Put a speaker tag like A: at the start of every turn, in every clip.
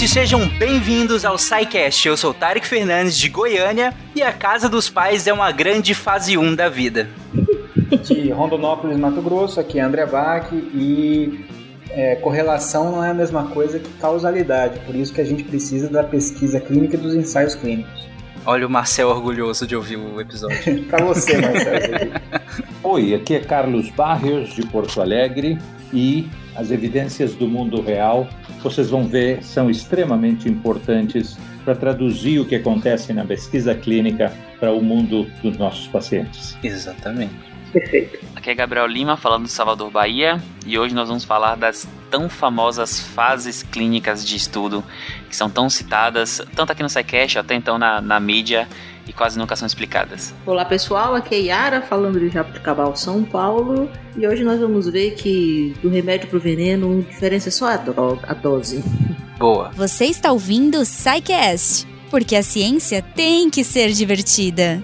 A: ouvintes, sejam bem-vindos ao SciCast. Eu sou Tarek Fernandes de Goiânia e a Casa dos Pais é uma grande fase 1 da vida.
B: De Rondonópolis, Mato Grosso, aqui é André Bach e é, correlação não é a mesma coisa que causalidade, por isso que a gente precisa da pesquisa clínica e dos ensaios clínicos.
A: Olha o Marcel orgulhoso de ouvir o episódio.
B: pra você, Marcel.
C: Oi, aqui é Carlos Barrios, de Porto Alegre, e as evidências do mundo real, vocês vão ver, são extremamente importantes para traduzir o que acontece na pesquisa clínica para o mundo dos nossos pacientes.
A: Exatamente.
D: Perfeito.
E: Aqui é Gabriel Lima falando de Salvador, Bahia, e hoje nós vamos falar das tão famosas fases clínicas de estudo que são tão citadas, tanto aqui no SciCast, até então na, na mídia, e quase nunca são explicadas.
D: Olá pessoal, aqui é Yara falando de Jabuticabal, São Paulo, e hoje nós vamos ver que do remédio pro veneno, a diferença é só a, droga, a dose.
A: Boa.
F: Você está ouvindo o SciCast, porque a ciência tem que ser divertida.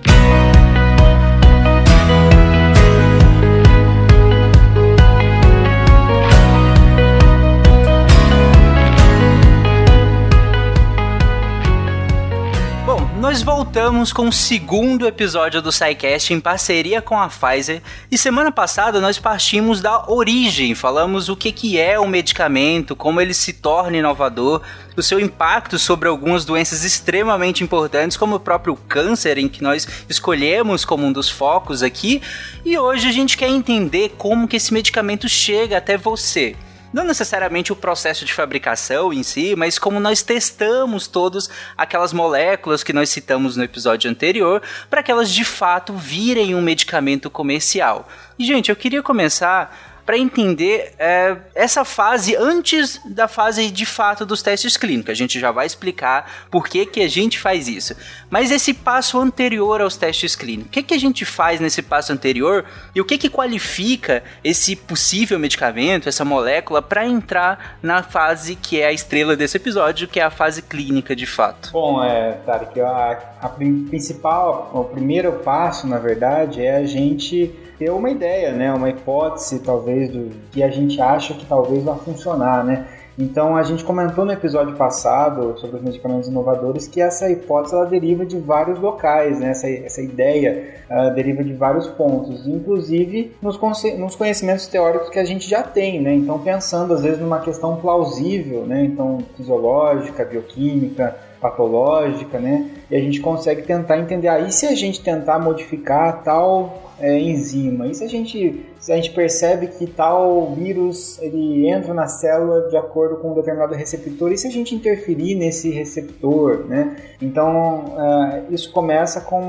A: Nós voltamos com o segundo episódio do SciCast em parceria com a Pfizer. E semana passada nós partimos da origem, falamos o que, que é o medicamento, como ele se torna inovador, o seu impacto sobre algumas doenças extremamente importantes, como o próprio câncer, em que nós escolhemos como um dos focos aqui. E hoje a gente quer entender como que esse medicamento chega até você não necessariamente o processo de fabricação em si, mas como nós testamos todas aquelas moléculas que nós citamos no episódio anterior, para que elas de fato virem um medicamento comercial. E, gente, eu queria começar para entender é, essa fase antes da fase de fato dos testes clínicos. A gente já vai explicar por que, que a gente faz isso. Mas esse passo anterior aos testes clínicos, o que, que a gente faz nesse passo anterior e o que, que qualifica esse possível medicamento, essa molécula, para entrar na fase que é a estrela desse episódio, que é a fase clínica de fato?
B: Bom, é, Tarek, a, a principal, o primeiro passo, na verdade, é a gente ter uma ideia, né, uma hipótese talvez do que a gente acha que talvez vá funcionar, né? Então a gente comentou no episódio passado sobre os medicamentos inovadores que essa hipótese ela deriva de vários locais, né? essa, essa ideia deriva de vários pontos, inclusive nos, nos, conhecimentos teóricos que a gente já tem. Né? Então pensando às vezes numa questão plausível, né? então fisiológica, bioquímica, patológica, né? E a gente consegue tentar entender aí ah, se a gente tentar modificar tal é, enzima. E se a gente se a gente percebe que tal vírus ele entra na célula de acordo com um determinado receptor e se a gente interferir nesse receptor, né? Então uh, isso começa com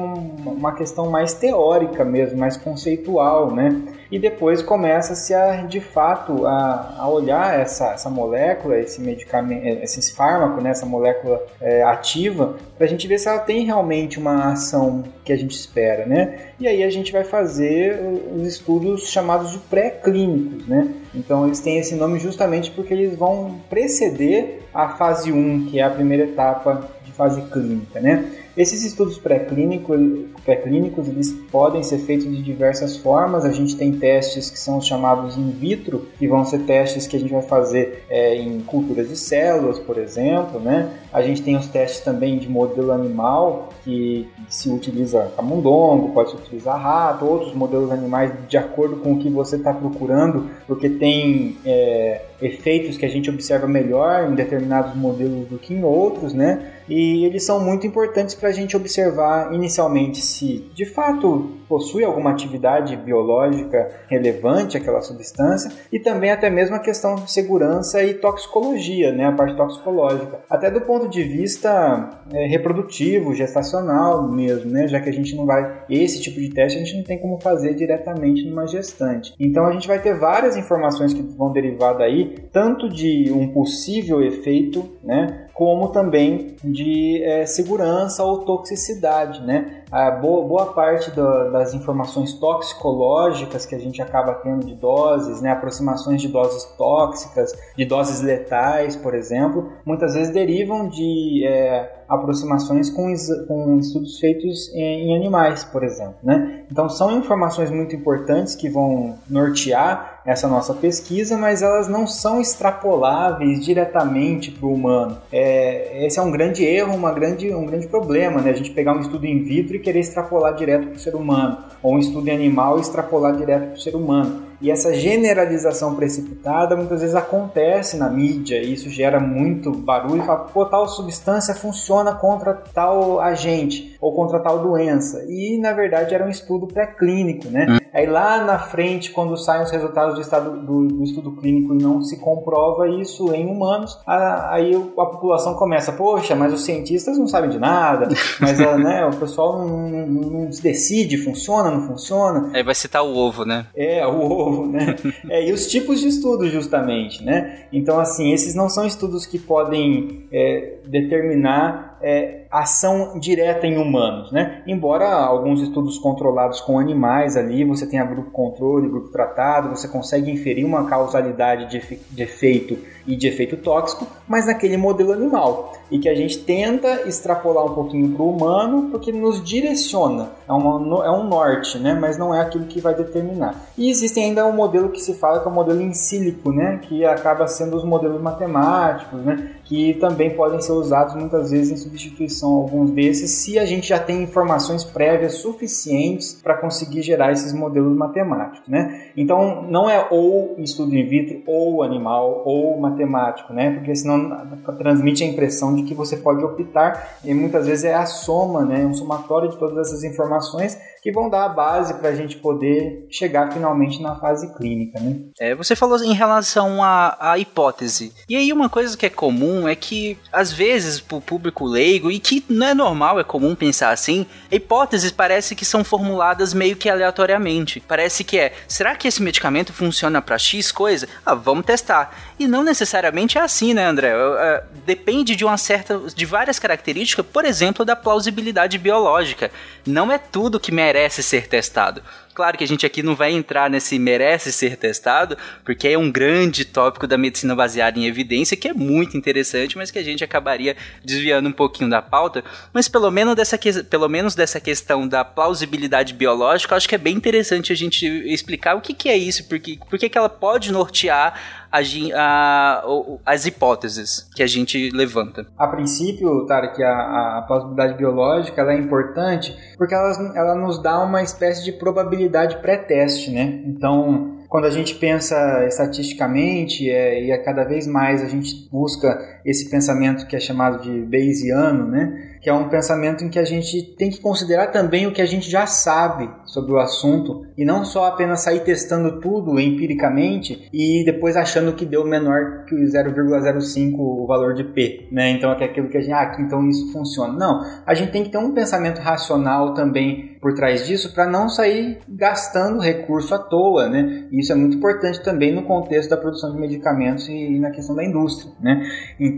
B: uma questão mais teórica mesmo, mais conceitual, né? E depois começa-se a de fato a, a olhar essa, essa molécula, esse medicamento, esse fármaco, né? Essa molécula é, ativa, para a gente ver se ela tem realmente uma ação que a gente espera, né? E aí a gente vai fazer os estudos chamados de pré-clínicos, né? Então eles têm esse nome justamente porque eles vão preceder a fase 1, que é a primeira etapa de fase clínica, né? Esses estudos pré-clínicos, pré-clínicos eles podem ser feitos de diversas formas. A gente tem testes que são chamados in vitro, que vão ser testes que a gente vai fazer é, em culturas de células, por exemplo, né? A gente tem os testes também de modelo animal, que se utiliza camundongo, pode se utilizar rato, outros modelos animais de acordo com o que você está procurando, porque tem é, efeitos que a gente observa melhor em determinados modelos do que em outros, né? E eles são muito importantes para a gente observar inicialmente se de fato possui alguma atividade biológica relevante aquela substância e também até mesmo a questão de segurança e toxicologia, né? A parte toxicológica. Até do ponto de vista é, reprodutivo, gestacional mesmo, né? Já que a gente não vai. Esse tipo de teste a gente não tem como fazer diretamente numa gestante. Então a gente vai ter várias informações que vão derivar daí, tanto de um possível efeito, né? Como também de é, segurança ou toxicidade, né? A boa, boa parte das informações toxicológicas que a gente acaba tendo de doses, né, aproximações de doses tóxicas, de doses letais, por exemplo, muitas vezes derivam de é, aproximações com, com, estudos feitos em, em, animais, por exemplo, né? Então são informações muito importantes que vão nortear essa nossa pesquisa, mas elas não são extrapoláveis diretamente para o humano. É, esse é um grande erro, uma grande, um grande problema, né? A gente pegar um estudo in vitro e querer extrapolar direto para o ser humano, ou um estudo em animal extrapolar direto para o ser humano. E essa generalização precipitada muitas vezes acontece na mídia e isso gera muito barulho e fala, pô, tal substância funciona contra tal agente ou contra tal doença. E na verdade era um estudo pré-clínico, né? Hum. Aí lá na frente, quando saem os resultados do, estado, do, do estudo clínico e não se comprova isso em humanos, a, aí a população começa, poxa, mas os cientistas não sabem de nada, mas a, né, o pessoal não, não, não se decide, funciona, não funciona.
A: Aí vai citar o ovo, né?
B: É, o ovo, né? é, e os tipos de estudos, justamente, né? Então, assim, esses não são estudos que podem é, determinar é, ação direta em humanos, né? Embora alguns estudos controlados com animais ali, você tenha grupo controle, grupo tratado, você consegue inferir uma causalidade de, efe de efeito e de efeito tóxico, mas naquele modelo animal. E que a gente tenta extrapolar um pouquinho para o humano, porque nos direciona. É, uma, é um norte, né? Mas não é aquilo que vai determinar. E existe ainda um modelo que se fala que é o modelo em sílico, né? Que acaba sendo os modelos matemáticos, né? Que também podem ser usados muitas vezes em substituição a alguns desses, se a gente já tem informações prévias suficientes para conseguir gerar esses modelos matemáticos, né? Então, não é ou estudo in vitro, ou animal, ou matemático né? Porque senão transmite a impressão de que você pode optar e muitas vezes é a soma, né? Um somatório de todas essas informações que vão dar a base para a gente poder chegar finalmente na fase clínica, né?
A: É, você falou em relação à, à hipótese. E aí uma coisa que é comum é que às vezes para o público leigo e que não é normal, é comum pensar assim, hipóteses parece que são formuladas meio que aleatoriamente. Parece que é, será que esse medicamento funciona para X coisa? Ah, vamos testar. E não necessariamente é assim, né, André? Uh, depende de uma certa. de várias características, por exemplo, da plausibilidade biológica. Não é tudo que merece ser testado. Claro que a gente aqui não vai entrar nesse merece ser testado, porque é um grande tópico da medicina baseada em evidência que é muito interessante, mas que a gente acabaria desviando um pouquinho da pauta. Mas pelo menos dessa, pelo menos dessa questão da plausibilidade biológica, acho que é bem interessante a gente explicar o que, que é isso, porque, porque que ela pode nortear a, a, as hipóteses que a gente levanta.
B: A princípio, Tarek, a, a plausibilidade biológica ela é importante porque ela, ela nos dá uma espécie de probabilidade pré-teste, né? Então, quando a gente pensa estatisticamente é, e a cada vez mais a gente busca esse pensamento que é chamado de Bayesiano, né? que é um pensamento em que a gente tem que considerar também o que a gente já sabe sobre o assunto e não só apenas sair testando tudo empiricamente e depois achando que deu menor que o 0,05 o valor de P, né? Então é aquilo que a gente, ah, então isso funciona. Não, a gente tem que ter um pensamento racional também por trás disso para não sair gastando recurso à toa, né? Isso é muito importante também no contexto da produção de medicamentos e na questão da indústria, né? Então,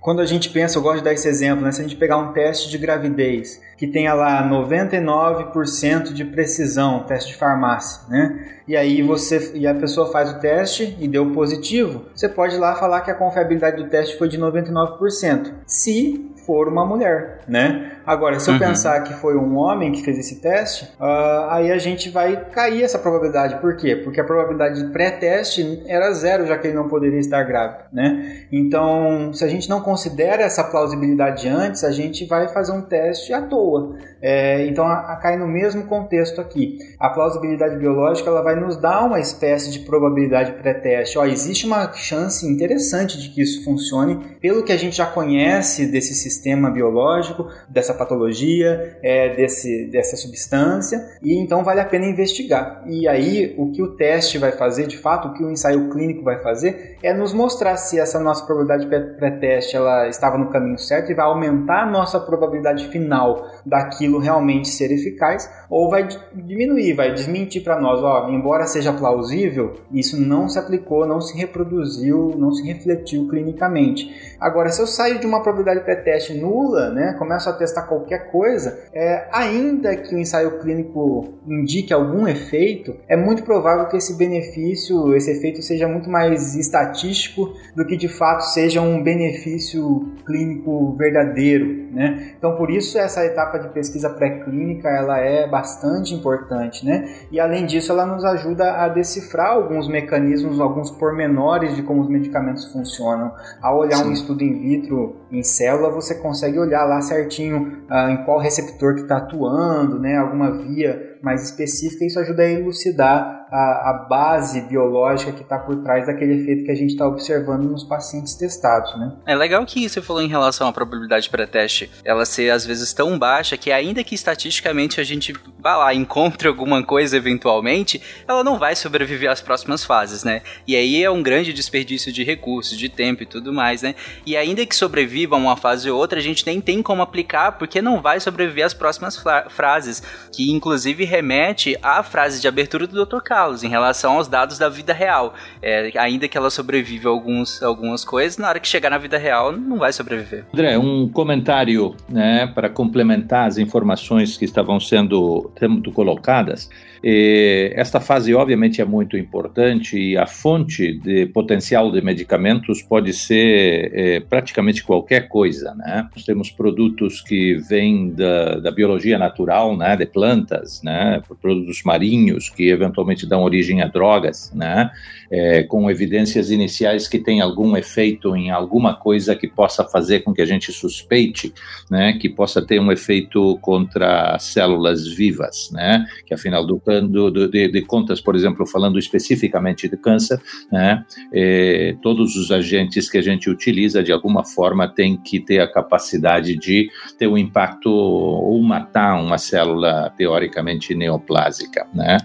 B: quando a gente pensa, eu gosto de dar esse exemplo, né? Se a gente pegar um teste de gravidez que tenha lá 99% de precisão, teste de farmácia, né? E aí você e a pessoa faz o teste e deu positivo, você pode lá falar que a confiabilidade do teste foi de 99%. Se for uma mulher, né? Agora, se eu uhum. pensar que foi um homem que fez esse teste, uh, aí a gente vai cair essa probabilidade. Por quê? Porque a probabilidade de pré-teste era zero, já que ele não poderia estar grávido, né? Então, se a gente não considera essa plausibilidade antes, a gente vai fazer um teste à toa. É, então, a, a, cai no mesmo contexto aqui. A plausibilidade biológica ela vai nos dar uma espécie de probabilidade pré-teste. existe uma chance interessante de que isso funcione pelo que a gente já conhece desse sistema biológico, dessa patologia, é, desse, dessa substância, e então vale a pena investigar. E aí, o que o teste vai fazer, de fato, o que o ensaio clínico vai fazer, é nos mostrar se essa nossa probabilidade pré-teste ela estava no caminho certo e vai aumentar a nossa probabilidade final daquilo realmente ser eficaz, ou vai diminuir, vai desmentir para nós, ó, embora seja plausível, isso não se aplicou, não se reproduziu, não se refletiu clinicamente. Agora, se eu saio de uma probabilidade pré-teste nula, né, começo a testar testar qualquer coisa, é, ainda que o ensaio clínico indique algum efeito, é muito provável que esse benefício, esse efeito seja muito mais estatístico do que de fato seja um benefício clínico verdadeiro, né? Então por isso essa etapa de pesquisa pré-clínica ela é bastante importante, né? E além disso ela nos ajuda a decifrar alguns mecanismos, alguns pormenores de como os medicamentos funcionam. Ao olhar Sim. um estudo in vitro em célula, você consegue olhar lá certinho ah, em qual receptor que está atuando, né? Alguma via mais específica, isso ajuda a elucidar a, a base biológica que está por trás daquele efeito que a gente está observando nos pacientes testados, né?
A: É legal que você falou em relação à probabilidade pré-teste, ela ser às vezes tão baixa que ainda que estatisticamente a gente vá lá encontre alguma coisa eventualmente, ela não vai sobreviver às próximas fases, né? E aí é um grande desperdício de recursos, de tempo e tudo mais, né? E ainda que sobreviva uma fase ou outra, a gente nem tem como aplicar porque não vai sobreviver às próximas frases, que inclusive remete à frase de abertura do Dr. Em relação aos dados da vida real. É, ainda que ela sobreviva alguns, algumas coisas, na hora que chegar na vida real, não vai sobreviver.
C: André, um comentário né, para complementar as informações que estavam sendo, sendo colocadas. Esta fase, obviamente, é muito importante e a fonte de potencial de medicamentos pode ser é, praticamente qualquer coisa, né? Nós temos produtos que vêm da, da biologia natural, né, de plantas, né, produtos marinhos que eventualmente dão origem a drogas, né, é, com evidências iniciais que tem algum efeito em alguma coisa que possa fazer com que a gente suspeite, né, que possa ter um efeito contra células vivas, né, que afinal do do, de, de, contas, por exemplo, falando especificamente de câncer, né, é, todos os agentes que a gente utiliza, de alguma forma, têm que ter a capacidade de ter um impacto ou matar uma célula teoricamente neoplásica. Né?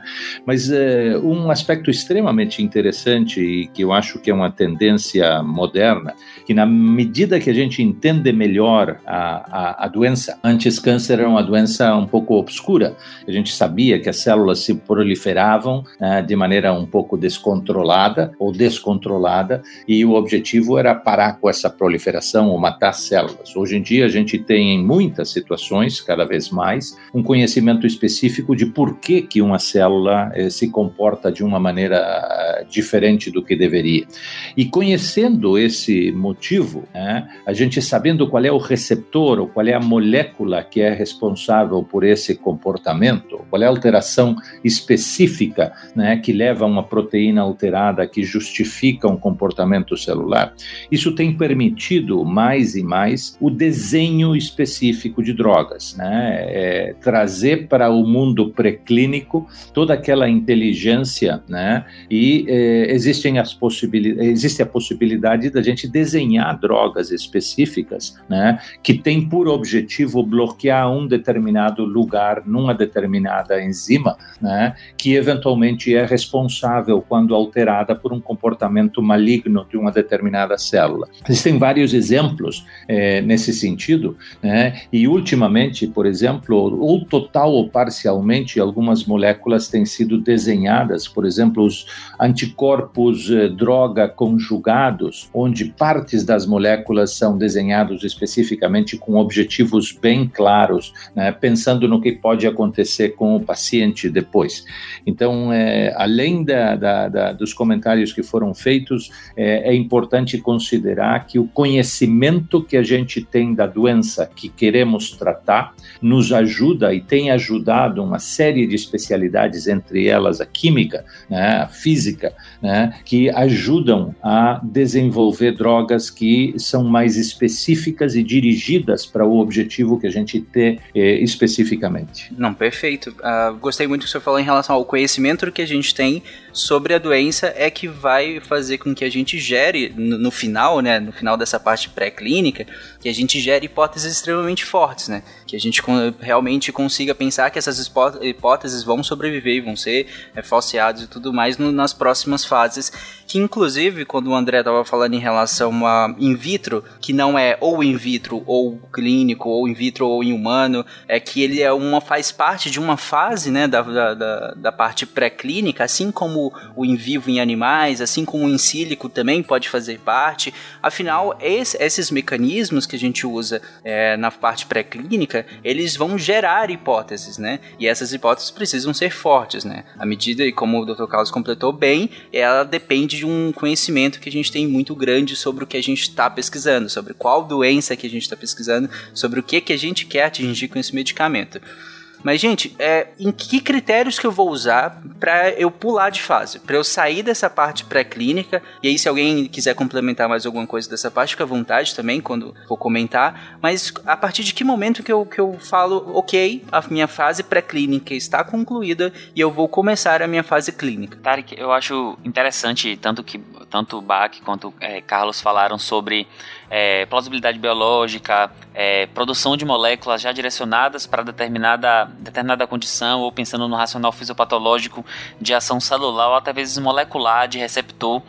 C: Mas é, um aspecto extremamente interessante e que eu acho que é uma tendência moderna, que na medida que a gente entende melhor a, a, a doença, antes câncer era uma doença um pouco obscura, a gente sabia que as células se proliferavam né, de maneira um pouco descontrolada ou descontrolada, e o objetivo era parar com essa proliferação ou matar células. Hoje em dia, a gente tem em muitas situações, cada vez mais, um conhecimento específico de por que, que uma célula eh, se comporta de uma maneira diferente do que deveria. E conhecendo esse motivo, né, a gente sabendo qual é o receptor ou qual é a molécula que é responsável por esse comportamento, qual é a alteração específica né, que leva a uma proteína alterada que justifica um comportamento celular. Isso tem permitido mais e mais o desenho específico de drogas, né, é, trazer para o mundo preclínico toda aquela inteligência, né, e é, existem as possibilidades, existe a possibilidade da gente desenhar drogas específicas, né, que tem por objetivo bloquear um determinado lugar numa determinada enzima, né, que eventualmente é responsável quando alterada por um comportamento maligno de uma determinada célula. Existem vários exemplos é, nesse sentido, né, e ultimamente, por exemplo, ou total ou parcialmente, algumas moléculas têm sido desenhadas, por exemplo, os anticorpos eh, droga conjugados, onde partes das moléculas são desenhados especificamente com objetivos bem claros, né, pensando no que pode acontecer com o paciente depois. Então, é, além da, da, da, dos comentários que foram feitos, é, é importante considerar que o conhecimento que a gente tem da doença que queremos tratar nos ajuda e tem ajudado uma série de especialidades, entre elas a química, né, a física, né, que ajudam a desenvolver drogas que são mais específicas e dirigidas para o objetivo que a gente tem eh, especificamente.
A: Não, perfeito. Uh, gostei muito do que você falou em relação ao conhecimento que a gente tem sobre a doença é que vai fazer com que a gente gere, no, no final, né, no final dessa parte pré-clínica, que a gente gere hipóteses extremamente fortes, né, que a gente realmente consiga pensar que essas hipóteses vão sobreviver, vão ser é, falseadas e tudo mais no, nas próximas fases que inclusive quando o André estava falando em relação a in vitro, que não é ou in vitro ou clínico, ou in vitro ou em humano, é que ele é uma faz parte de uma fase, né, da, da, da parte pré-clínica, assim como o in vivo em animais, assim como o in sílico também pode fazer parte. Afinal, esse, esses mecanismos que a gente usa é, na parte pré-clínica, eles vão gerar hipóteses, né? E essas hipóteses precisam ser fortes, né? À medida, e como o Dr. Carlos completou bem, ela depende de um conhecimento que a gente tem muito grande sobre o que a gente está pesquisando, sobre qual doença que a gente está pesquisando, sobre o que, que a gente quer atingir com esse medicamento. Mas, gente, é, em que critérios que eu vou usar para eu pular de fase? Para eu sair dessa parte pré-clínica? E aí, se alguém quiser complementar mais alguma coisa dessa parte, fica à vontade também quando for comentar. Mas a partir de que momento que eu, que eu falo, ok, a minha fase pré-clínica está concluída e eu vou começar a minha fase clínica?
E: Tarek, eu acho interessante tanto que tanto o Bach quanto é, Carlos falaram sobre é, plausibilidade biológica, é, produção de moléculas já direcionadas para determinada, determinada condição, ou pensando no racional fisiopatológico de ação celular ou até vezes molecular de receptor,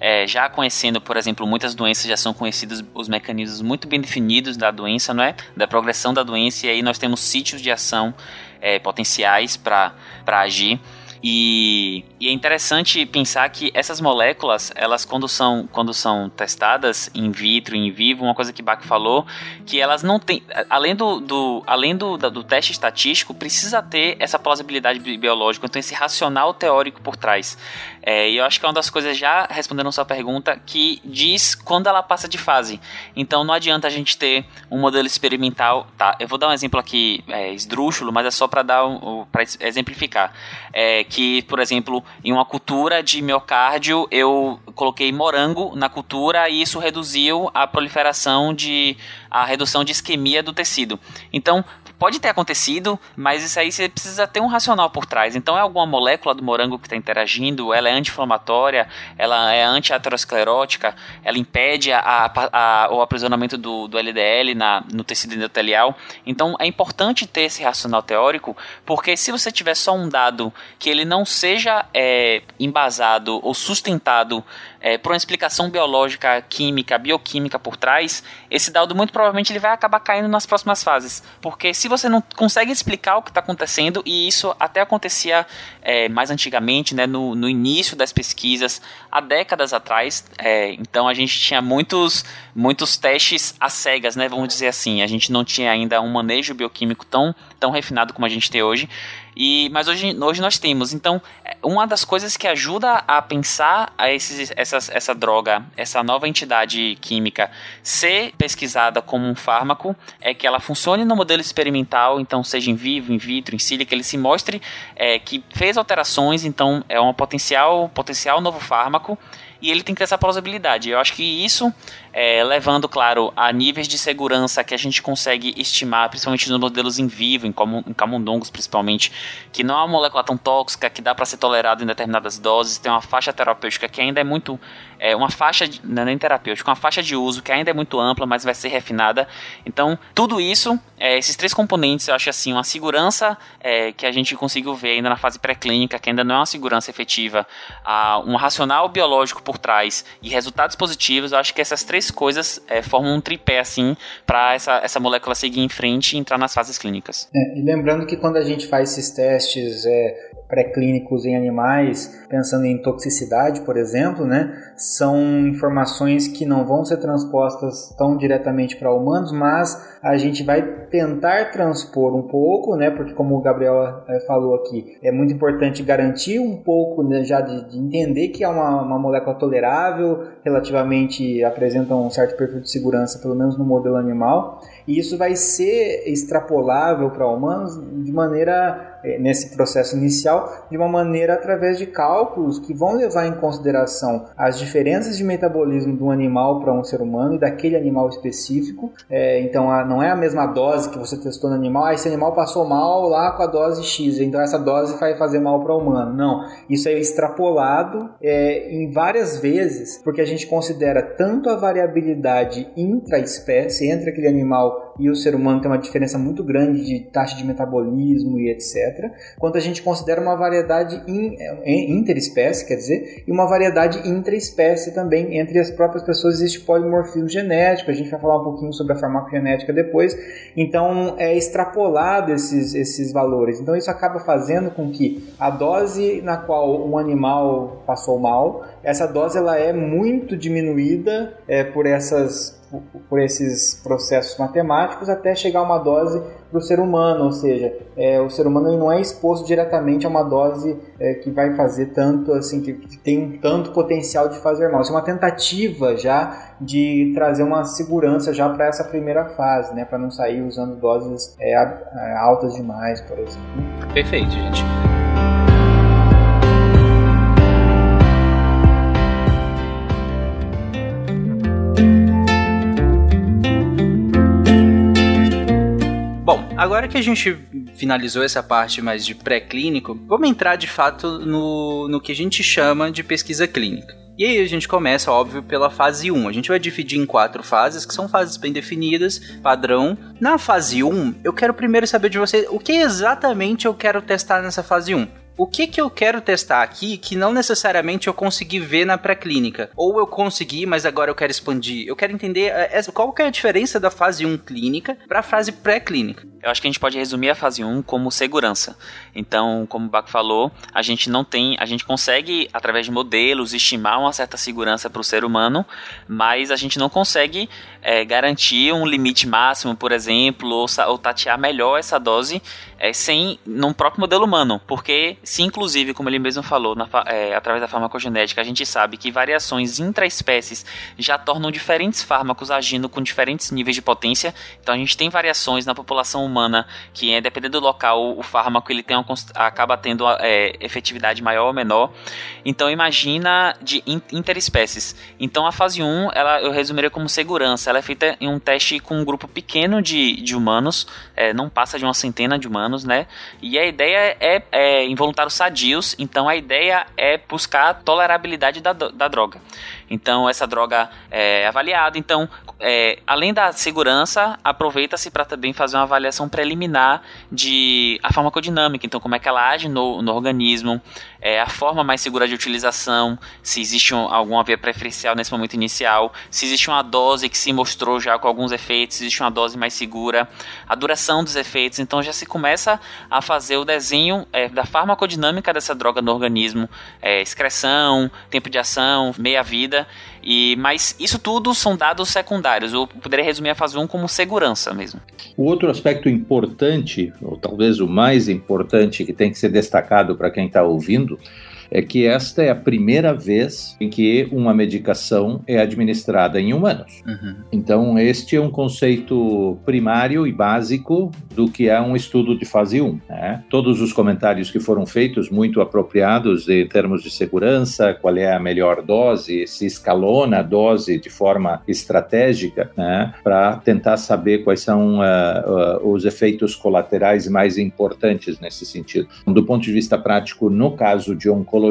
E: é, já conhecendo, por exemplo, muitas doenças já são conhecidos os mecanismos muito bem definidos da doença, não é? Da progressão da doença, e aí nós temos sítios de ação é, potenciais para agir. E, e, é interessante pensar que essas moléculas, elas quando são, quando são testadas in vitro, in vivo, uma coisa que Bach falou, que elas não têm, além do, do além do, do teste estatístico, precisa ter essa plausibilidade biológica, então esse racional teórico por trás. É, e eu acho que é uma das coisas, já respondendo a sua pergunta, que diz quando ela passa de fase. Então não adianta a gente ter um modelo experimental. Tá, eu vou dar um exemplo aqui é, esdrúxulo, mas é só para dar um, para exemplificar. É, que, por exemplo, em uma cultura de miocárdio, eu coloquei morango na cultura e isso reduziu a proliferação de a redução de isquemia do tecido. Então, pode ter acontecido, mas isso aí você precisa ter um racional por trás. Então é alguma molécula do morango que está interagindo, ela é anti-inflamatória, ela é anti-aterosclerótica, ela impede a, a, a, o aprisionamento do, do LDL na, no tecido endotelial. Então é importante ter esse racional teórico, porque se você tiver só um dado que ele não seja é, embasado ou sustentado é, por uma explicação biológica, química, bioquímica por trás, esse dado muito provavelmente ele vai acabar caindo nas próximas fases. Porque se você não consegue explicar o que está acontecendo, e isso até acontecia é, mais antigamente, né, no, no início das pesquisas, há décadas atrás, é, então a gente tinha muitos, muitos testes às cegas, né, vamos dizer assim. A gente não tinha ainda um manejo bioquímico tão, tão refinado como a gente tem hoje. E, mas hoje, hoje nós temos. Então, é, uma das coisas que ajuda a pensar a esses, essas, essa droga, essa nova entidade química, ser pesquisada como um fármaco é que ela funcione no modelo experimental, então seja em vivo, in vitro, em sílica, que ele se mostre é, que fez alterações, então é um potencial, potencial novo fármaco e ele tem que ter essa plausibilidade. Eu acho que isso, é, levando, claro, a níveis de segurança que a gente consegue estimar, principalmente nos modelos em vivo, em, em camundongos principalmente, que não é uma molécula tão tóxica, que dá para ser tolerado em determinadas doses, tem uma faixa terapêutica que ainda é muito. É, uma faixa, de, não é nem terapêutica, uma faixa de uso que ainda é muito ampla, mas vai ser refinada. Então, tudo isso, é, esses três componentes, eu acho assim, uma segurança é, que a gente conseguiu ver ainda na fase pré-clínica, que ainda não é uma segurança efetiva, a, um racional biológico por trás e resultados positivos, eu acho que essas três coisas é, formam um tripé, assim, para essa, essa molécula seguir em frente e entrar nas fases clínicas.
B: É, e lembrando que quando a gente faz esses testes é, pré-clínicos em animais, pensando em toxicidade, por exemplo, né, são informações que não vão ser transpostas tão diretamente para humanos, mas a gente vai tentar transpor um pouco, né, porque como o Gabriel é, falou aqui, é muito importante garantir um pouco né, já de, de, entender que é uma, uma molécula tolerável, relativamente apresenta um certo perfil de segurança, pelo menos no modelo animal, e isso vai ser extrapolável para humanos de maneira é, nesse processo inicial de uma maneira através de cálculos que vão levar em consideração as diferenças de metabolismo de um animal para um ser humano e daquele animal específico. É, então, a, não é a mesma dose que você testou no animal, ah, esse animal passou mal lá com a dose X, então essa dose vai fazer mal para o humano. Não, isso é extrapolado é, em várias vezes, porque a gente considera tanto a variabilidade intra-espécie, entre aquele animal e o ser humano tem uma diferença muito grande de taxa de metabolismo e etc. Quanto a gente considera uma variedade in, é, interespécie, quer dizer, e uma variedade intraespécie também entre as próprias pessoas existe polimorfismo genético. A gente vai falar um pouquinho sobre a farmacogenética depois. Então é extrapolado esses esses valores. Então isso acaba fazendo com que a dose na qual um animal passou mal, essa dose ela é muito diminuída é, por essas por esses processos matemáticos até chegar a uma dose para o ser humano, ou seja, é, o ser humano não é exposto diretamente a uma dose é, que vai fazer tanto assim, que, que tem tanto potencial de fazer mal. Isso é uma tentativa já de trazer uma segurança já para essa primeira fase, né, para não sair usando doses é, altas demais, por exemplo.
A: Perfeito, gente. Agora que a gente finalizou essa parte mais de pré-clínico, vamos entrar de fato no, no que a gente chama de pesquisa clínica. E aí a gente começa, óbvio, pela fase 1. A gente vai dividir em quatro fases, que são fases bem definidas, padrão. Na fase 1, eu quero primeiro saber de você o que exatamente eu quero testar nessa fase 1 o que, que eu quero testar aqui que não necessariamente eu consegui ver na pré-clínica? Ou eu consegui, mas agora eu quero expandir? Eu quero entender é, qual que é a diferença da fase 1 clínica para a fase pré-clínica.
E: Eu acho que a gente pode resumir a fase 1 como segurança. Então, como o Baco falou, a gente não tem, a gente consegue, através de modelos, estimar uma certa segurança para o ser humano, mas a gente não consegue é, garantir um limite máximo, por exemplo, ou, ou tatear melhor essa dose é, sem num próprio modelo humano, porque se inclusive, como ele mesmo falou, na, é, através da farmacogenética, a gente sabe que variações intraespécies já tornam diferentes fármacos agindo com diferentes níveis de potência, então a gente tem variações na população humana que, é, dependendo do local, o fármaco ele tem uma, acaba tendo é, efetividade maior ou menor, então imagina de interespécies. Então a fase 1, ela, eu resumiria como segurança, ela é feita em um teste com um grupo pequeno de, de humanos, é, não passa de uma centena de humanos, né? E a ideia é, é involuntários sadios, então a ideia é buscar a tolerabilidade da, da droga. Então essa droga é avaliada. Então, é, além da segurança, aproveita-se para também fazer uma avaliação preliminar de a farmacodinâmica. Então, como é que ela age no, no organismo, é, a forma mais segura de utilização, se existe um, alguma via preferencial nesse momento inicial, se existe uma dose que se mostrou já com alguns efeitos, se existe uma dose mais segura, a duração dos efeitos. Então, já se começa a fazer o desenho é, da farmacodinâmica dessa droga no organismo, é, excreção, tempo de ação, meia-vida e, mas isso tudo são dados secundários. Eu poderia resumir a fase 1 como segurança mesmo.
C: O outro aspecto importante, ou talvez o mais importante que tem que ser destacado para quem está ouvindo, é que esta é a primeira vez em que uma medicação é administrada em humanos. Uhum. Então, este é um conceito primário e básico do que é um estudo de fase 1. Né? Todos os comentários que foram feitos, muito apropriados em termos de segurança, qual é a melhor dose, se escalona a dose de forma estratégica, né? para tentar saber quais são uh, uh, os efeitos colaterais mais importantes nesse sentido. Do ponto de vista prático, no caso de oncologia,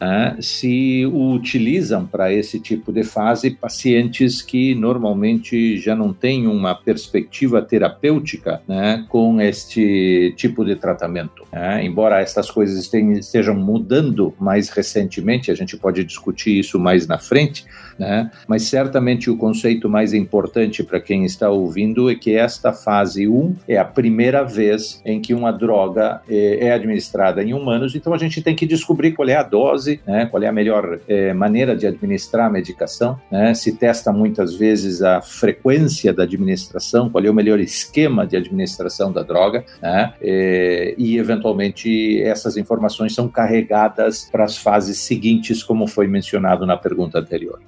C: né, se utilizam para esse tipo de fase pacientes que normalmente já não têm uma perspectiva terapêutica né, com este tipo de tratamento. Né? Embora estas coisas estejam mudando mais recentemente, a gente pode discutir isso mais na frente, né? mas certamente o conceito mais importante para quem está ouvindo é que esta fase 1 é a primeira vez em que uma droga é, é administrada em humanos, então a gente tem que descobrir qual é a dose, né, qual é a melhor é, maneira de administrar a medicação, né, se testa muitas vezes a frequência da administração, qual é o melhor esquema de administração da droga, né, é, e eventualmente essas informações são carregadas para as fases seguintes, como foi mencionado na pergunta anterior.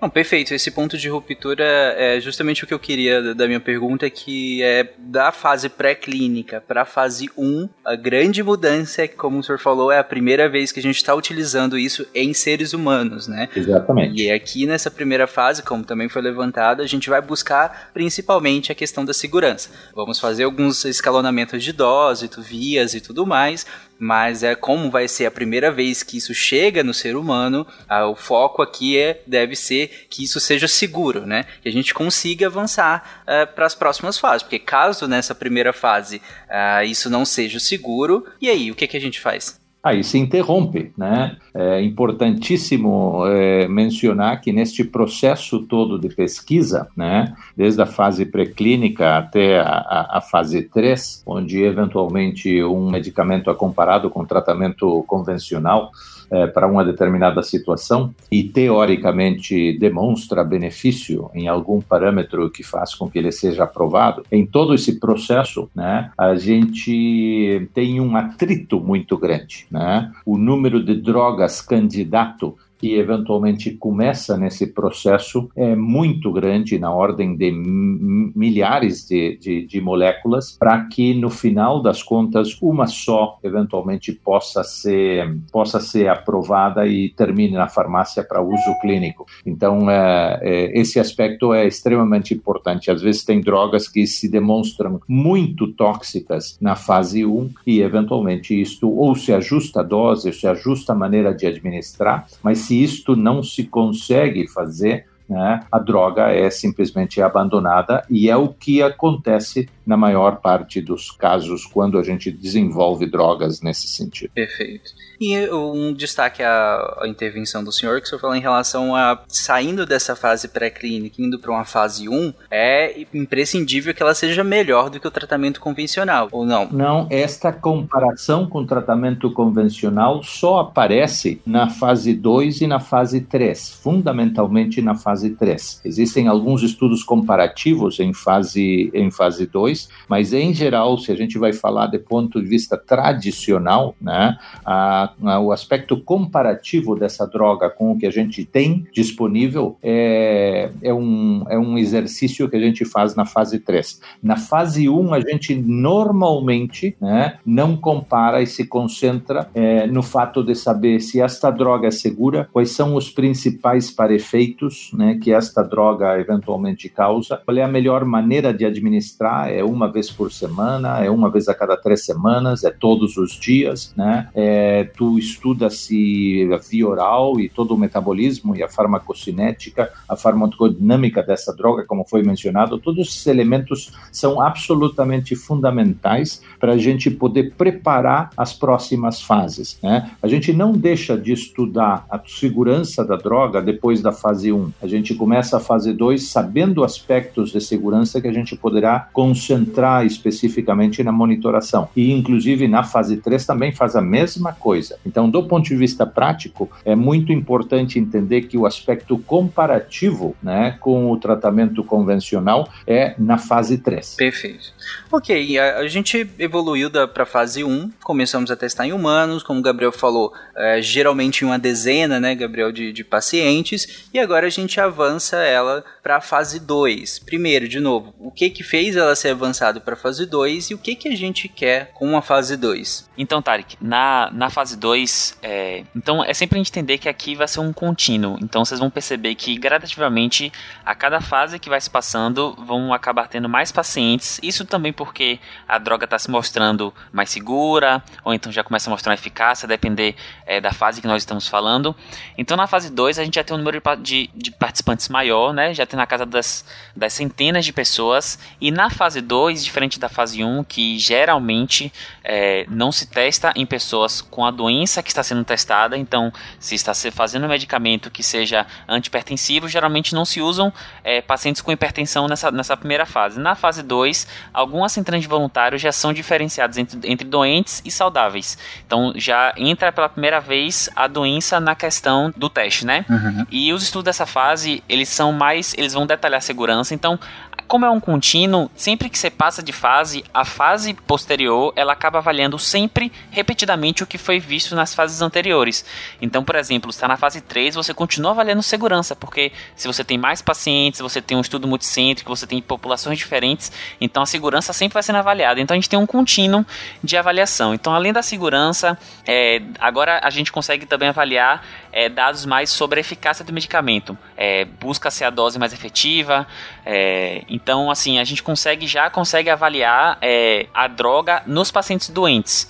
A: Não, perfeito. Esse ponto de ruptura é justamente o que eu queria da minha pergunta, que é da fase pré-clínica para a fase 1, a grande mudança é que, como o senhor falou, é a primeira vez que a gente está utilizando isso em seres humanos, né?
C: Exatamente.
A: E aqui nessa primeira fase, como também foi levantado, a gente vai buscar principalmente a questão da segurança. Vamos fazer alguns escalonamentos de dose, vias e tudo mais, mas é como vai ser a primeira vez que isso chega no ser humano, o foco aqui é deve ser que isso seja seguro, né? Que a gente consiga avançar uh, para as próximas fases. Porque caso nessa primeira fase uh, isso não seja seguro, e aí, o que, que a gente faz?
C: Aí se interrompe. Né? É importantíssimo é, mencionar que neste processo todo de pesquisa, né, desde a fase pré-clínica até a, a, fase 3, onde eventualmente um medicamento é comparado com tratamento convencional, é, para uma determinada situação e teoricamente demonstra benefício em algum parâmetro que faz com que ele seja aprovado, em todo esse processo, né, a gente tem um atrito muito grande, né? O número de drogas candidato que eventualmente começa nesse processo é muito grande, na ordem de milhares de, de, de moléculas, para que no final das contas uma só eventualmente possa ser, possa ser aprovada e termine na farmácia para uso clínico. Então, é, é, esse aspecto é extremamente importante. Às vezes tem drogas que se demonstram muito tóxicas na fase 1 e eventualmente isto ou se ajusta a dose, ou se ajusta a maneira de administrar, mas se isto não se consegue fazer, né, a droga é simplesmente abandonada e é o que acontece na maior parte dos casos quando a gente desenvolve drogas nesse sentido.
A: Perfeito. E um destaque à, intervenção do senhor, que o senhor falou em relação a saindo dessa fase pré-clínica, indo para uma fase 1, é imprescindível que ela seja melhor do que o tratamento convencional, ou não?
C: Não, esta comparação com o tratamento convencional só aparece na fase 2 e na fase 3, fundamentalmente na fase 3. Existem alguns estudos comparativos em fase em fase 2, mas em geral, se a gente vai falar de ponto de vista tradicional, né, a o aspecto comparativo dessa droga com o que a gente tem disponível é, é, um, é um exercício que a gente faz na fase 3. Na fase 1, a gente normalmente né, não compara e se concentra é, no fato de saber se esta droga é segura, quais são os principais parefeitos né, que esta droga eventualmente causa, qual é a melhor maneira de administrar, é uma vez por semana, é uma vez a cada três semanas, é todos os dias, né? É, tu estuda-se a via oral e todo o metabolismo e a farmacocinética, a farmacodinâmica dessa droga, como foi mencionado, todos esses elementos são absolutamente fundamentais para a gente poder preparar as próximas fases. Né? A gente não deixa de estudar a segurança da droga depois da fase 1. A gente começa a fase 2 sabendo aspectos de segurança que a gente poderá concentrar especificamente na monitoração. E, inclusive, na fase 3 também faz a mesma coisa. Então, do ponto de vista prático, é muito importante entender que o aspecto comparativo né, com o tratamento convencional é na fase 3.
A: Perfeito. Ok, a, a gente evoluiu para a fase 1, começamos a testar em humanos, como o Gabriel falou, é, geralmente em uma dezena, né, Gabriel, de, de pacientes, e agora a gente avança ela para a fase 2. Primeiro, de novo, o que que fez ela ser avançada para fase 2 e o que que a gente quer com a fase 2?
E: Então, Tarek, na, na fase 2, é, então é sempre a gente entender que aqui vai ser um contínuo. Então vocês vão perceber que gradativamente, a cada fase que vai se passando, vão acabar tendo mais pacientes. Isso também porque a droga está se mostrando mais segura, ou então já começa a mostrar eficácia, depender é, da fase que nós estamos falando. Então na fase 2 a gente já tem um número de, de participantes maior, né? Já tem na casa das, das centenas de pessoas. E na fase 2, diferente da fase 1, um, que geralmente é, não se testa em pessoas com a doença que está sendo testada. Então, se está se fazendo um medicamento que seja antipertensivo, geralmente não se usam é, pacientes com hipertensão nessa, nessa primeira fase. Na fase 2, algumas centenas de voluntários já são diferenciados entre, entre doentes e saudáveis. Então, já entra pela primeira vez a doença na questão do teste, né? Uhum. E os estudos dessa fase, eles são mais, eles vão detalhar a segurança. Então, como é um contínuo, sempre que você passa de fase, a fase posterior ela acaba avaliando sempre repetidamente o que foi visto nas fases anteriores. Então, por exemplo, está na fase 3, você continua avaliando segurança, porque se você tem mais pacientes, você tem um estudo multicêntrico, você tem populações diferentes, então a segurança sempre vai sendo avaliada. Então a gente tem um contínuo de avaliação. Então, além da segurança, é, agora a gente consegue também avaliar é, dados mais sobre a eficácia do medicamento. É, Busca-se a dose mais efetiva. É, então, assim, a gente consegue já consegue avaliar é, a droga nos pacientes doentes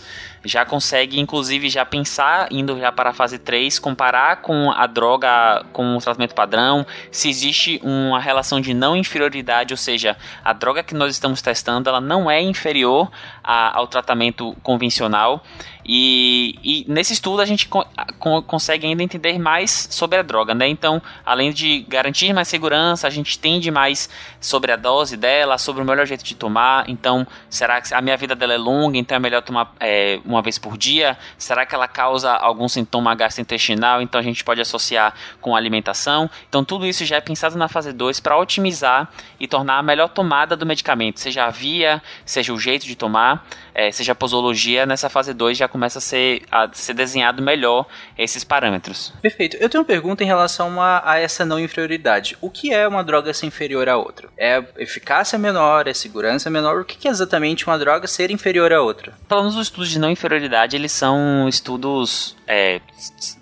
E: já consegue, inclusive, já pensar, indo já para a fase 3, comparar com a droga, com o tratamento padrão, se existe uma relação de não inferioridade, ou seja, a droga que nós estamos testando, ela não é inferior a, ao tratamento convencional. E, e, nesse estudo a gente co consegue ainda entender mais sobre a droga, né? Então, além de garantir mais segurança, a gente entende mais sobre a dose dela, sobre o melhor jeito de tomar. Então, será que a minha vida dela é longa, então é melhor tomar é, uma vez por dia? Será que ela causa algum sintoma gastrointestinal? Então a gente pode associar com alimentação. Então, tudo isso já é pensado na fase 2 para otimizar e tornar a melhor tomada do medicamento, seja a via, seja o jeito de tomar, é, seja a posologia. Nessa fase 2 já começa a ser, a ser desenhado melhor esses parâmetros.
A: Perfeito. Eu tenho uma pergunta em relação a, a essa não inferioridade. O que é uma droga ser inferior a outra? É eficácia menor, é segurança menor? O que é exatamente uma droga ser inferior a outra?
E: Falando dos estudos de não inferioridade, eles são estudos é,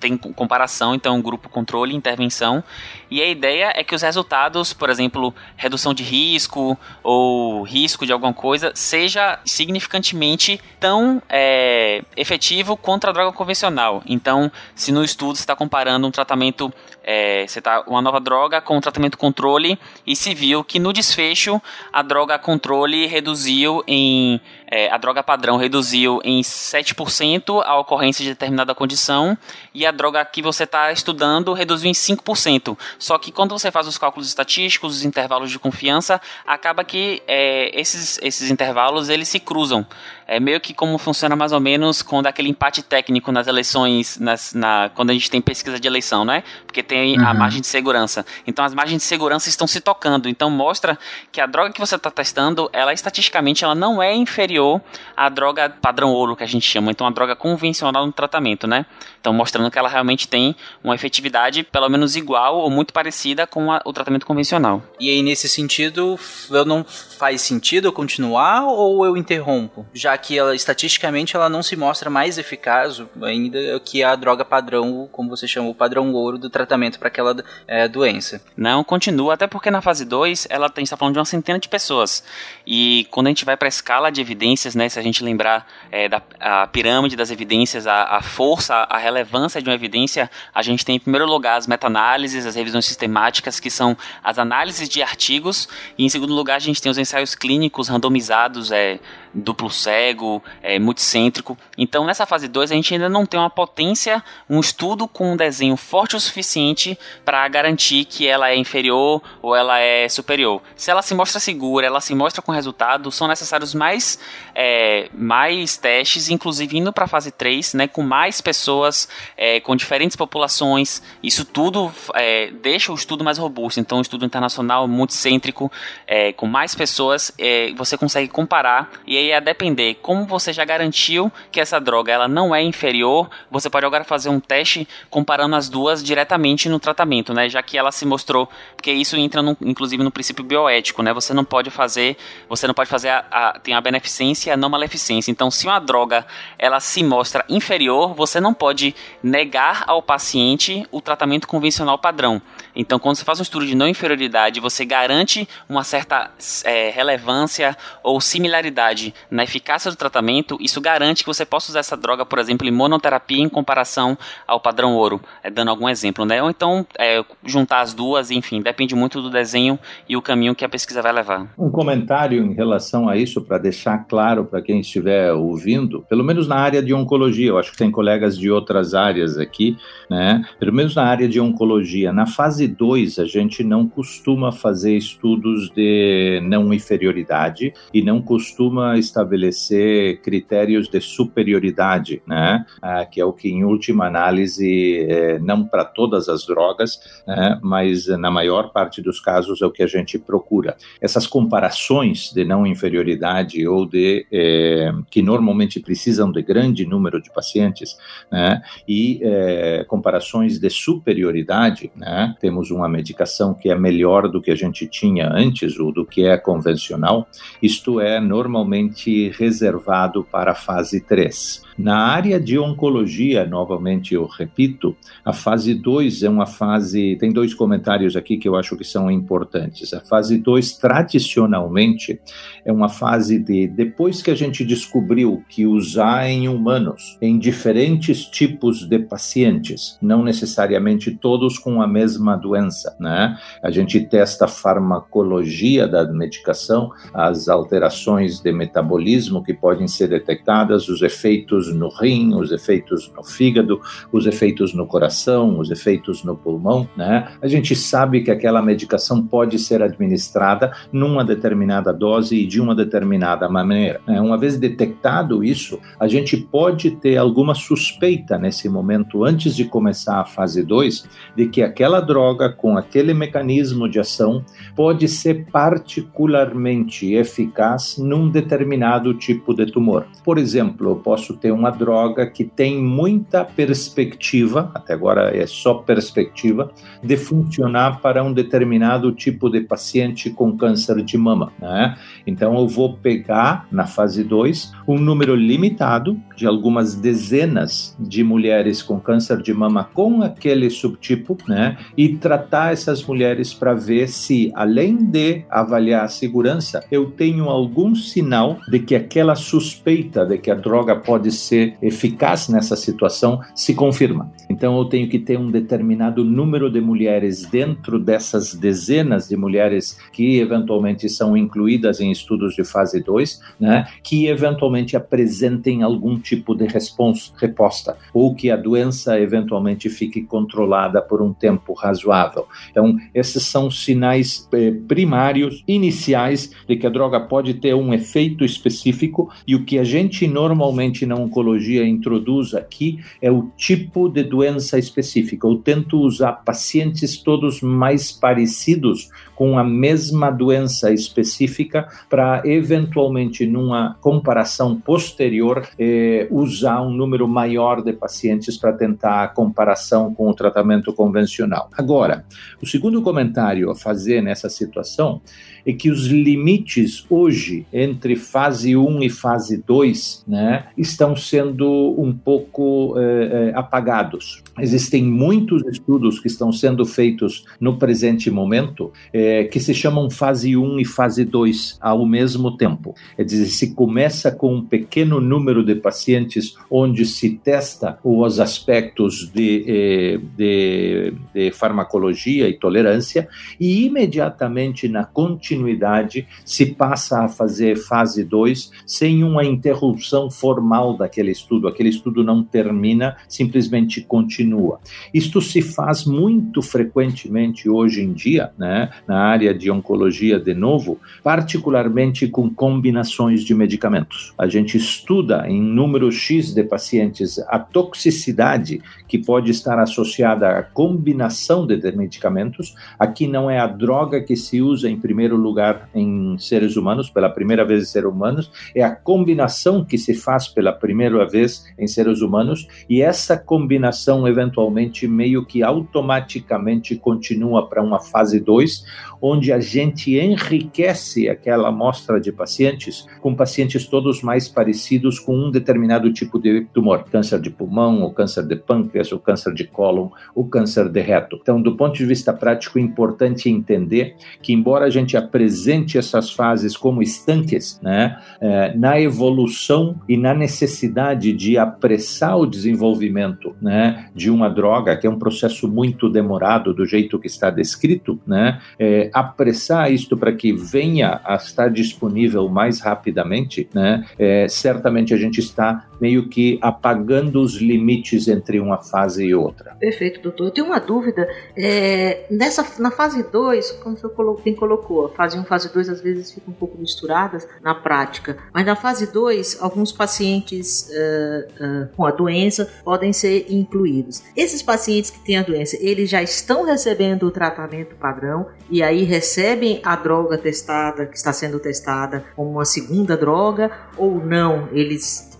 E: tem comparação, então grupo controle intervenção. E a ideia é que os resultados, por exemplo, redução de risco ou risco de alguma coisa, seja significantemente tão é, efetivo quanto a droga convencional. Então, se no estudo você está comparando um tratamento, é, você tá uma nova droga com um tratamento controle e se viu que no desfecho a droga controle reduziu em é, a droga padrão reduziu em 7% a ocorrência de determinada condição e a droga que você está estudando reduziu em 5%. Só que quando você faz os cálculos estatísticos, os intervalos de confiança, acaba que é, esses, esses intervalos eles se cruzam. É meio que como funciona mais ou menos quando aquele empate técnico nas eleições, nas, na, quando a gente tem pesquisa de eleição, né? Porque tem uhum. a margem de segurança. Então as margens de segurança estão se tocando. Então mostra que a droga que você está testando, ela estatisticamente ela não é inferior à droga padrão ouro que a gente chama. Então a droga convencional no tratamento, né? Então mostrando que ela realmente tem uma efetividade pelo menos igual ou muito parecida com a, o tratamento convencional.
A: E aí nesse sentido, eu não faz sentido eu continuar ou eu interrompo? Já que ela estatisticamente ela não se mostra mais eficaz ainda que a droga padrão, como você chama, o padrão ouro do tratamento para aquela é, doença.
E: Não, continua, até porque na fase 2 ela tem, está falando de uma centena de pessoas. E quando a gente vai para a escala de evidências, né, se a gente lembrar é, da a pirâmide das evidências, a, a força, a relevância de uma evidência, a gente tem em primeiro lugar as meta-análises, as revisões sistemáticas, que são as análises de artigos, e em segundo lugar a gente tem os ensaios clínicos randomizados, é, duplo cego, é, multicêntrico. Então, nessa fase 2, a gente ainda não tem uma potência, um estudo com um desenho forte o suficiente para garantir que ela é inferior ou ela é superior. Se ela se mostra segura, ela se mostra com resultado, são necessários mais, é, mais testes, inclusive indo para a fase 3, né, com mais pessoas, é, com diferentes populações. Isso tudo é, deixa o estudo mais robusto. Então, um estudo internacional multicêntrico, é, com mais pessoas, é, você consegue comparar e aí aí a depender como você já garantiu que essa droga ela não é inferior, você pode agora fazer um teste comparando as duas diretamente no tratamento, né? Já que ela se mostrou, porque isso entra no, inclusive no princípio bioético, né? Você não pode fazer, você não pode fazer a, a, tem a beneficência e a não maleficência. Então, se uma droga ela se mostra inferior, você não pode negar ao paciente o tratamento convencional padrão. Então, quando você faz um estudo de não inferioridade, você garante uma certa é, relevância ou similaridade na eficácia do tratamento, isso garante que você possa usar essa droga, por exemplo, em monoterapia em comparação ao padrão ouro, é, dando algum exemplo, né? Ou então é, juntar as duas, enfim, depende muito do desenho e o caminho que a pesquisa vai levar.
C: Um comentário em relação a isso, para deixar claro para quem estiver ouvindo, pelo menos na área de oncologia, eu acho que tem colegas de outras áreas aqui, né? Pelo menos na área de oncologia, na fase 2 a gente não costuma fazer estudos de não inferioridade e não costuma estabelecer critérios de superioridade, né? Ah, que é o que, em última análise, é, não para todas as drogas, né? mas na maior parte dos casos é o que a gente procura. Essas comparações de não inferioridade ou de é, que normalmente precisam de grande número de pacientes, né? e é, comparações de superioridade, né? Tem temos uma medicação que é melhor do que a gente tinha antes ou do que é convencional, isto é normalmente reservado para a fase 3. Na área de oncologia, novamente eu repito, a fase 2 é uma fase. Tem dois comentários aqui que eu acho que são importantes. A fase 2, tradicionalmente, é uma fase de. Depois que a gente descobriu que usar em humanos, em diferentes tipos de pacientes, não necessariamente todos com a mesma doença, né? A gente testa a farmacologia da medicação, as alterações de metabolismo que podem ser detectadas, os efeitos efeitos no rim, os efeitos no fígado, os efeitos no coração, os efeitos no pulmão, né? A gente sabe que aquela medicação pode ser administrada numa determinada dose e de uma determinada maneira. Né? Uma vez detectado isso, a gente pode ter alguma suspeita nesse momento, antes de começar a fase 2, de que aquela droga com aquele mecanismo de ação pode ser particularmente eficaz num determinado tipo de tumor. Por exemplo, eu posso ter uma droga que tem muita perspectiva, até agora é só perspectiva, de funcionar para um determinado tipo de paciente com câncer de mama. Né? Então, eu vou pegar, na fase 2, um número limitado de algumas dezenas de mulheres com câncer de mama com aquele subtipo, né? E tratar essas mulheres para ver se, além de avaliar a segurança, eu tenho algum sinal de que aquela suspeita de que a droga pode ser eficaz nessa situação se confirma. Então eu tenho que ter um determinado número de mulheres dentro dessas dezenas de mulheres que eventualmente são incluídas em estudos de fase 2, né, que eventualmente apresentem algum tipo de resposta ou que a doença eventualmente fique controlada por um tempo razoável. Então, esses são sinais eh, primários, iniciais, de que a droga pode ter um efeito específico e o que a gente normalmente na oncologia introduz aqui é o tipo de doença específica. Eu tento usar pacientes todos mais parecidos com a mesma doença específica para eventualmente numa comparação posterior eh, usar um número maior de pacientes para tentar a comparação com o tratamento convencional. Agora, o segundo comentário a fazer nessa situação é que os limites hoje entre fase 1 e fase 2 né, estão sendo um pouco eh, eh, apagados. Existem muitos estudos que estão sendo feitos no presente momento eh, que se chamam fase 1 e fase 2 ao mesmo tempo. É dizer, se começa com um pequeno número de pacientes onde se testa os aspectos de, de, de farmacologia e tolerância e imediatamente na continuidade continuidade se passa a fazer fase 2 sem uma interrupção formal daquele estudo. Aquele estudo não termina, simplesmente continua. Isto se faz muito frequentemente hoje em dia, né, na área de oncologia, de novo, particularmente com combinações de medicamentos. A gente estuda em número X de pacientes a toxicidade que pode estar associada à combinação de medicamentos. Aqui não é a droga que se usa em primeiro lugar em seres humanos, pela primeira vez em seres humanos, é a combinação que se faz pela primeira vez em seres humanos, e essa combinação, eventualmente, meio que automaticamente continua para uma fase 2, onde a gente enriquece aquela amostra de pacientes com pacientes todos mais parecidos com um determinado tipo de tumor, câncer de pulmão, ou câncer de pâncreas, ou câncer de cólon, ou câncer de reto. Então, do ponto de vista prático, é importante entender que, embora a gente apresente essas fases como estanques, né, é, na evolução e na necessidade de apressar o desenvolvimento né, de uma droga, que é um processo muito demorado, do jeito que está descrito, né, é, apressar isto para que venha a estar disponível mais rapidamente, né, é, certamente a gente está meio que apagando os limites entre uma fase e outra.
D: Perfeito, doutor. Eu tenho uma dúvida. É, nessa, na fase 2, como o senhor bem colocou, fase 1 um, e fase 2 às vezes ficam um pouco misturadas na prática, mas na fase 2, alguns pacientes uh, uh, com a doença podem ser incluídos. Esses pacientes que têm a doença, eles já estão recebendo o tratamento padrão e aí recebem a droga testada, que está sendo testada, como uma segunda droga, ou não? Eles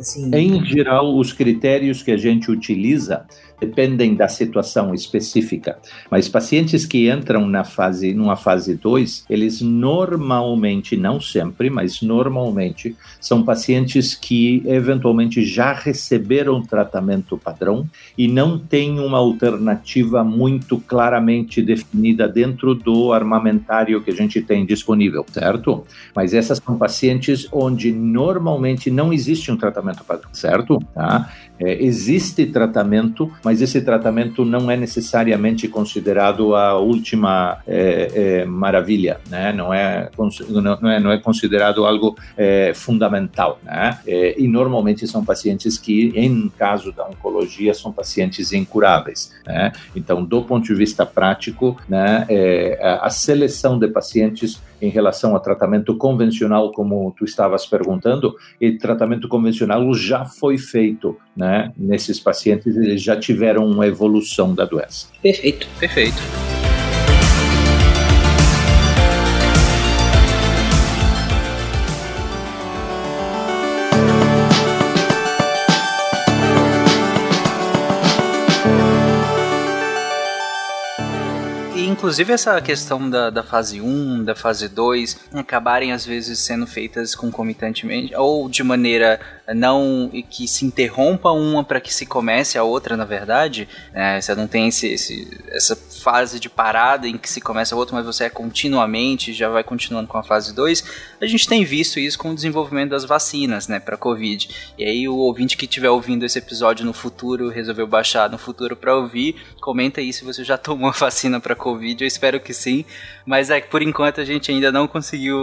C: Assim... Em geral, os critérios que a gente utiliza dependem da situação específica. Mas pacientes que entram na fase, numa fase 2, eles normalmente, não sempre, mas normalmente, são pacientes que eventualmente já receberam tratamento padrão e não têm uma alternativa muito claramente definida dentro do armamentário que a gente tem disponível, certo? Mas essas são pacientes onde normalmente não existe um tratamento padrão, certo? Tá? É, existe tratamento, mas esse tratamento não é necessariamente considerado a última é, é, maravilha, né? não, é, não, é, não é considerado algo é, fundamental. Né? E normalmente são pacientes que, em caso da oncologia, são pacientes incuráveis. Né? Então, do ponto de vista prático, né, a seleção de pacientes em relação a tratamento convencional, como tu estavas perguntando, e tratamento convencional já foi feito, né? Nesses pacientes, eles já tiveram uma evolução da doença.
A: Perfeito, perfeito. Inclusive essa questão da, da fase 1, da fase 2, acabarem às vezes sendo feitas concomitantemente, ou de maneira não que se interrompa uma para que se comece a outra, na verdade. É, você não tem esse, esse, essa fase de parada em que se começa a outra, mas você é continuamente, já vai continuando com a fase 2. A gente tem visto isso com o desenvolvimento das vacinas, né, para Covid. E aí o ouvinte que estiver ouvindo esse episódio no futuro, resolveu baixar no futuro para ouvir, comenta aí se você já tomou a vacina para Covid eu espero que sim, mas é que por enquanto a gente ainda não conseguiu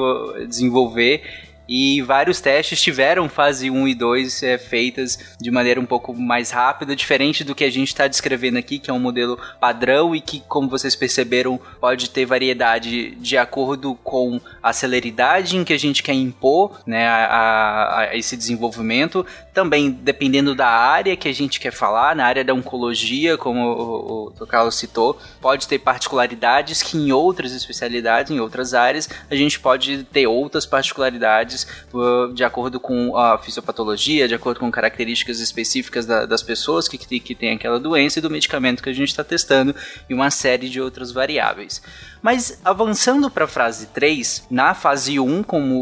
A: desenvolver e vários testes tiveram fase 1 e 2 é, feitas de maneira um pouco mais rápida, diferente do que a gente está descrevendo aqui, que é um modelo padrão e que, como vocês perceberam, pode ter variedade de acordo com a celeridade em que a gente quer impor né, a, a esse desenvolvimento, também dependendo da área que a gente quer falar, na área da oncologia, como o, o, o Carlos citou, pode ter particularidades que em outras especialidades, em outras áreas, a gente pode ter outras particularidades uh, de acordo com a fisiopatologia, de acordo com características específicas da, das pessoas que, que, têm aquela doença e do medicamento que a gente está testando e uma série de outras variáveis. Mas avançando para a fase 3, na fase 1, como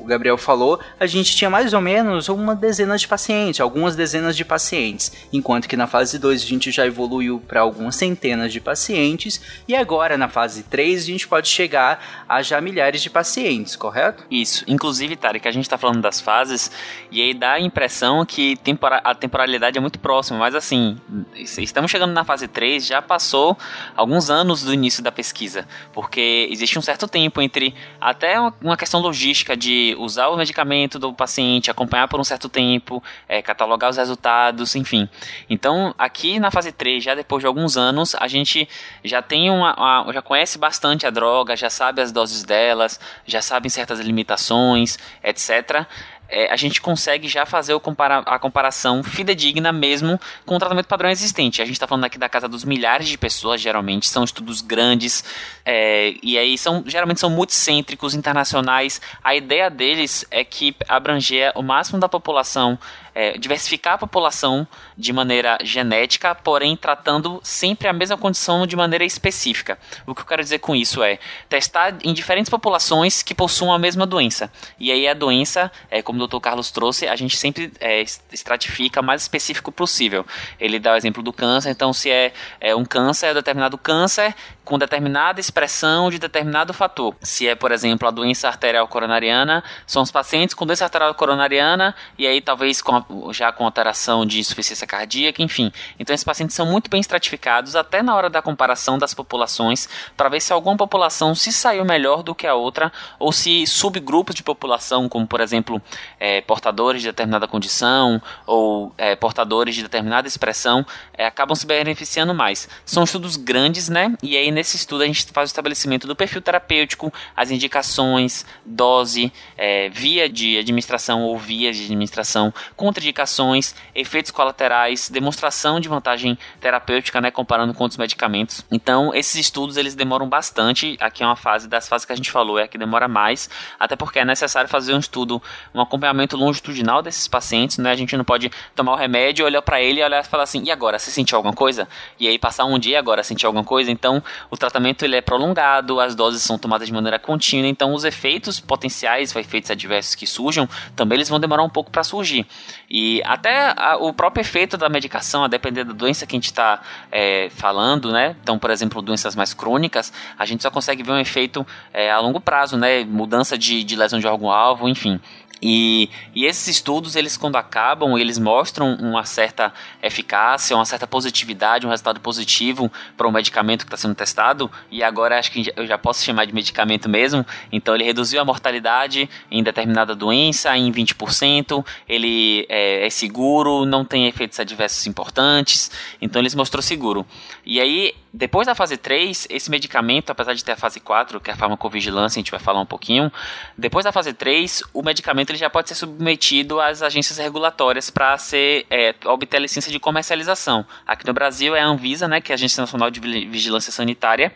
A: o Gabriel falou, a gente tinha mais ou menos uma dezena de pacientes, algumas dezenas de pacientes, enquanto que na fase 2 a gente já evoluiu para algumas centenas de pacientes, e agora na fase 3 a gente pode chegar a já milhares de pacientes, correto?
E: Isso. Inclusive, Tarek, a gente está falando das fases, e aí dá a impressão que tempora a temporalidade é muito próxima, mas assim, estamos chegando na fase 3, já passou alguns anos do início da pesquisa porque existe um certo tempo entre até uma questão logística de usar o medicamento do paciente, acompanhar por um certo tempo, é, catalogar os resultados, enfim. Então, aqui na fase 3, já depois de alguns anos, a gente já tem uma, uma já conhece bastante a droga, já sabe as doses delas, já sabe certas limitações, etc é, a gente consegue já fazer compara a comparação fidedigna mesmo com o tratamento padrão existente. A gente está falando aqui da casa dos milhares de pessoas, geralmente, são estudos grandes, é, e aí são geralmente são multicêntricos, internacionais. A ideia deles é que abranger o máximo da população é, diversificar a população de maneira genética, porém tratando sempre a mesma condição de maneira específica. O que eu quero dizer com isso é testar em diferentes populações que possuam a mesma doença. E aí a doença, é, como o Dr. Carlos trouxe, a gente sempre é, estratifica mais específico possível. Ele dá o exemplo do câncer, então se é, é um câncer, é determinado câncer com determinada expressão de determinado fator. Se é, por exemplo, a doença arterial coronariana, são os pacientes com doença arterial coronariana e aí talvez com a já com alteração de insuficiência cardíaca, enfim. Então esses pacientes são muito bem estratificados até na hora da comparação das populações para ver se alguma população se saiu melhor do que a outra ou se subgrupos de população, como por exemplo é, portadores de determinada condição ou é, portadores de determinada expressão, é, acabam se beneficiando mais. São estudos grandes, né? E aí nesse estudo a gente faz o estabelecimento do perfil terapêutico, as indicações, dose, é, via de administração ou vias de administração, contraindicações, efeitos colaterais, demonstração de vantagem terapêutica, né, comparando com outros medicamentos. Então, esses estudos eles demoram bastante. Aqui é uma fase das fases que a gente falou, é a que demora mais, até porque é necessário fazer um estudo, um acompanhamento longitudinal desses pacientes, né? A gente não pode tomar o remédio, olhar para ele e olhar e falar assim: "E agora, você sentiu alguma coisa?" E aí passar um dia agora sentir alguma coisa. Então, o tratamento ele é prolongado, as doses são tomadas de maneira contínua, então os efeitos potenciais, efeitos adversos que surjam, também eles vão demorar um pouco para surgir. E até a, o próprio efeito da medicação, a depender da doença que a gente está é, falando, né? Então, por exemplo, doenças mais crônicas, a gente só consegue ver um efeito é, a longo prazo, né? Mudança de, de lesão de órgão-alvo, enfim. E, e, esses estudos, eles quando acabam, eles mostram uma certa eficácia, uma certa positividade, um resultado positivo para o medicamento que está sendo testado. E agora acho que eu já posso chamar de medicamento mesmo. Então ele reduziu a mortalidade em determinada doença em 20%. Ele é, é seguro, não tem efeitos adversos importantes. Então ele mostrou seguro. E aí depois da fase 3, esse medicamento, apesar de ter a fase 4, que é a farmacovigilância, a gente vai falar um pouquinho, depois da fase 3, o medicamento ele já pode ser submetido às agências regulatórias para ser é, obter a licença de comercialização. Aqui no Brasil é a Anvisa, né, que é a Agência Nacional de Vigilância Sanitária,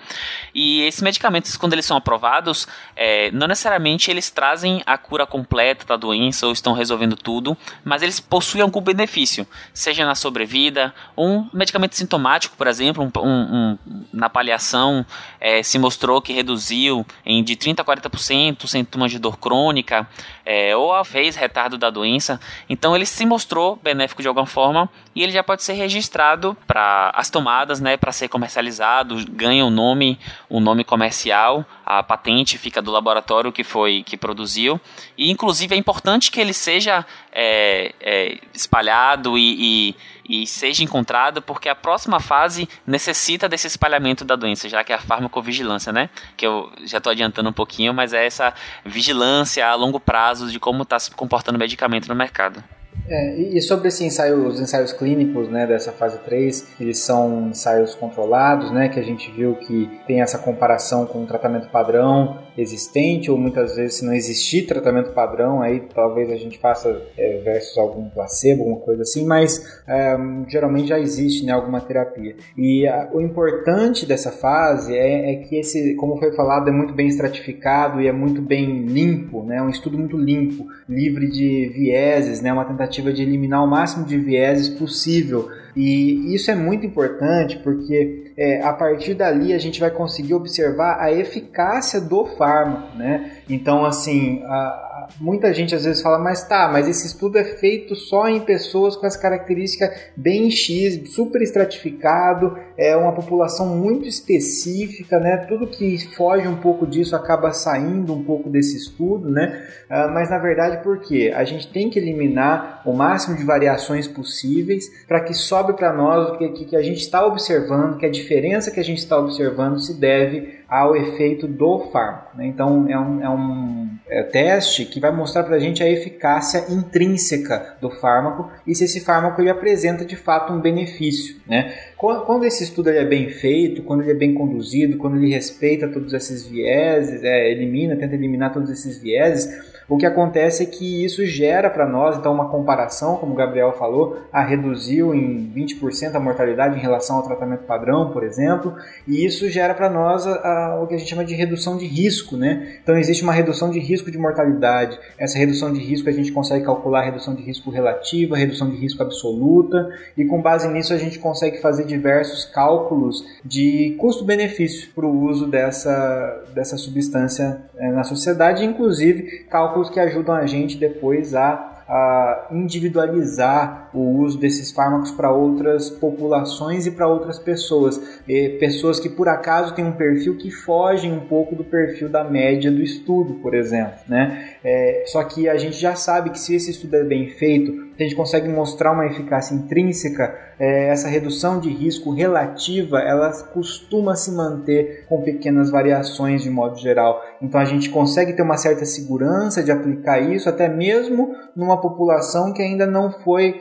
E: e esses medicamentos, quando eles são aprovados, é, não necessariamente eles trazem a cura completa da doença ou estão resolvendo tudo, mas eles possuem algum benefício, seja na sobrevida, um medicamento sintomático, por exemplo, um, um na paliação é, se mostrou que reduziu em de 30% a 40% sintomas de dor crônica é, ou fez retardo da doença. Então ele se mostrou benéfico de alguma forma e ele já pode ser registrado para as tomadas, né, para ser comercializado, ganha o um nome, o um nome comercial, a patente fica do laboratório que foi que produziu e inclusive é importante que ele seja é, é espalhado e, e e seja encontrado, porque a próxima fase necessita desse espalhamento da doença, já que é a farmacovigilância, né? Que eu já estou adiantando um pouquinho, mas é essa vigilância a longo prazo de como está se comportando o medicamento no mercado.
B: É, e sobre esse ensaio, os ensaios clínicos né, dessa fase 3, eles são ensaios controlados, né, que a gente viu que tem essa comparação com o tratamento padrão existente, ou muitas vezes se não existir tratamento padrão, aí talvez a gente faça é, versus algum placebo, alguma coisa assim, mas é, geralmente já existe né, alguma terapia. E a, o importante dessa fase é, é, que esse, como foi falado, é muito bem estratificado e é muito bem limpo, né, um estudo muito limpo, livre de vieses, né, uma tentativa de eliminar o máximo de vieses possível. E isso é muito importante porque é, a partir dali a gente vai conseguir observar a eficácia do fármaco, né? Então, assim, a, muita gente às vezes fala, mas tá, mas esse estudo é feito só em pessoas com essa característica bem X, super estratificado, é uma população muito específica, né? Tudo que foge um pouco disso acaba saindo um pouco desse estudo, né? Uh, mas na verdade, por quê? A gente tem que eliminar o máximo de variações possíveis para que sobe para nós o que, que a gente está observando, que a diferença que a gente está observando se deve ao efeito do fármaco. Né? Então, é um, é um é, teste que vai mostrar para a gente a eficácia intrínseca do fármaco e se esse fármaco ele apresenta de fato um benefício. Né? Quando, esse estudo é bem feito, quando ele é bem conduzido, quando ele respeita todos esses vieses, é, elimina, tenta eliminar todos esses vieses, o que acontece é que isso gera para nós, então, uma comparação, como o Gabriel falou, a reduziu em 20% a mortalidade em relação ao tratamento padrão, por exemplo, e isso gera para nós a, a, o que a gente chama de redução de risco, né? Então, existe uma redução de risco de mortalidade. Essa redução de risco a gente consegue calcular a redução de risco relativa, redução de risco absoluta, e com base nisso a gente consegue fazer diversos cálculos de custo-benefício para o uso dessa, dessa substância é, na sociedade, inclusive cálculos que ajudam a gente depois a, a individualizar o uso desses fármacos para outras populações e para outras pessoas. E pessoas que por acaso têm um perfil que fogem um pouco do perfil da média do estudo, por exemplo. Né? É, só que a gente já sabe que se esse estudo é bem feito, a gente consegue mostrar uma eficácia intrínseca, é, essa redução de risco relativa, ela costuma se manter com pequenas variações de modo geral. Então a gente consegue ter uma certa segurança de aplicar isso, até mesmo numa população que ainda não foi,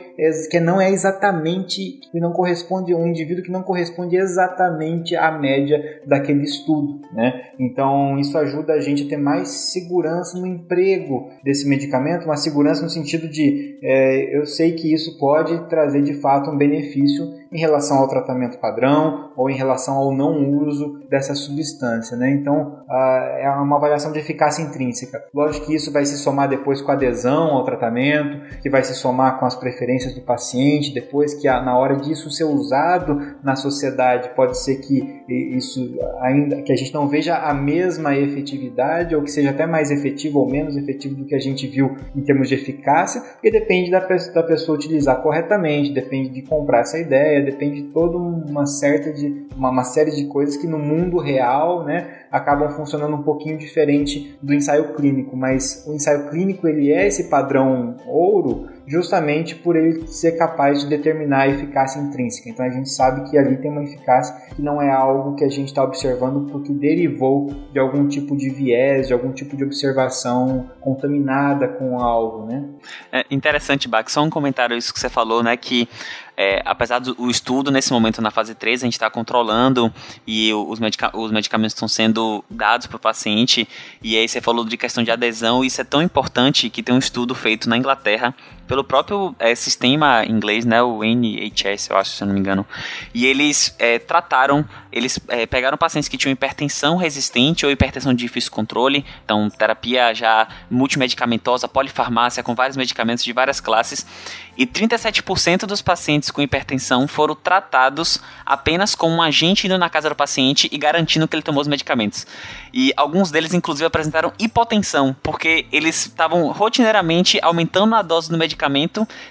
B: que não é exatamente, que não corresponde, um indivíduo que não corresponde exatamente à média daquele estudo, né? Então isso ajuda a gente a ter mais segurança no emprego desse medicamento, uma segurança no sentido de é, eu sei que isso pode trazer de fato um benefício em relação ao tratamento padrão ou em relação ao não uso dessa substância. Né? Então, é uma avaliação de eficácia intrínseca. Lógico que isso vai se somar depois com a adesão ao tratamento, que vai se somar com as preferências do paciente, depois que na hora disso ser usado na sociedade, pode ser que isso ainda que a gente não veja a mesma efetividade ou que seja até mais efetivo ou menos efetivo do que a gente viu em termos de eficácia, e depende da, da pessoa utilizar corretamente, depende de comprar essa ideia, depende de toda uma certa de uma, uma série de coisas que no mundo real, né, acabam funcionando um pouquinho diferente do ensaio clínico, mas o ensaio clínico ele é esse padrão ouro justamente por ele ser capaz de determinar a eficácia intrínseca. Então a gente sabe que ali tem uma eficácia que não é algo que a gente está observando porque derivou de algum tipo de viés, de algum tipo de observação contaminada com algo, né?
E: É interessante, Bach, só um comentário isso que você falou, né, que é, apesar do estudo nesse momento na fase 3, a gente está controlando e os, medica os medicamentos estão sendo dados para o paciente. E aí você falou de questão de adesão, e isso é tão importante que tem um estudo feito na Inglaterra pelo próprio é, sistema inglês, né, o NHS, eu acho, se eu não me engano. E eles é, trataram, eles é, pegaram pacientes que tinham hipertensão resistente ou hipertensão de difícil controle, então terapia já multimedicamentosa, polifarmácia, com vários medicamentos de várias classes, e 37% dos pacientes com hipertensão foram tratados apenas com um agente indo na casa do paciente e garantindo que ele tomou os medicamentos. E alguns deles, inclusive, apresentaram hipotensão, porque eles estavam rotineiramente aumentando a dose do medicamento,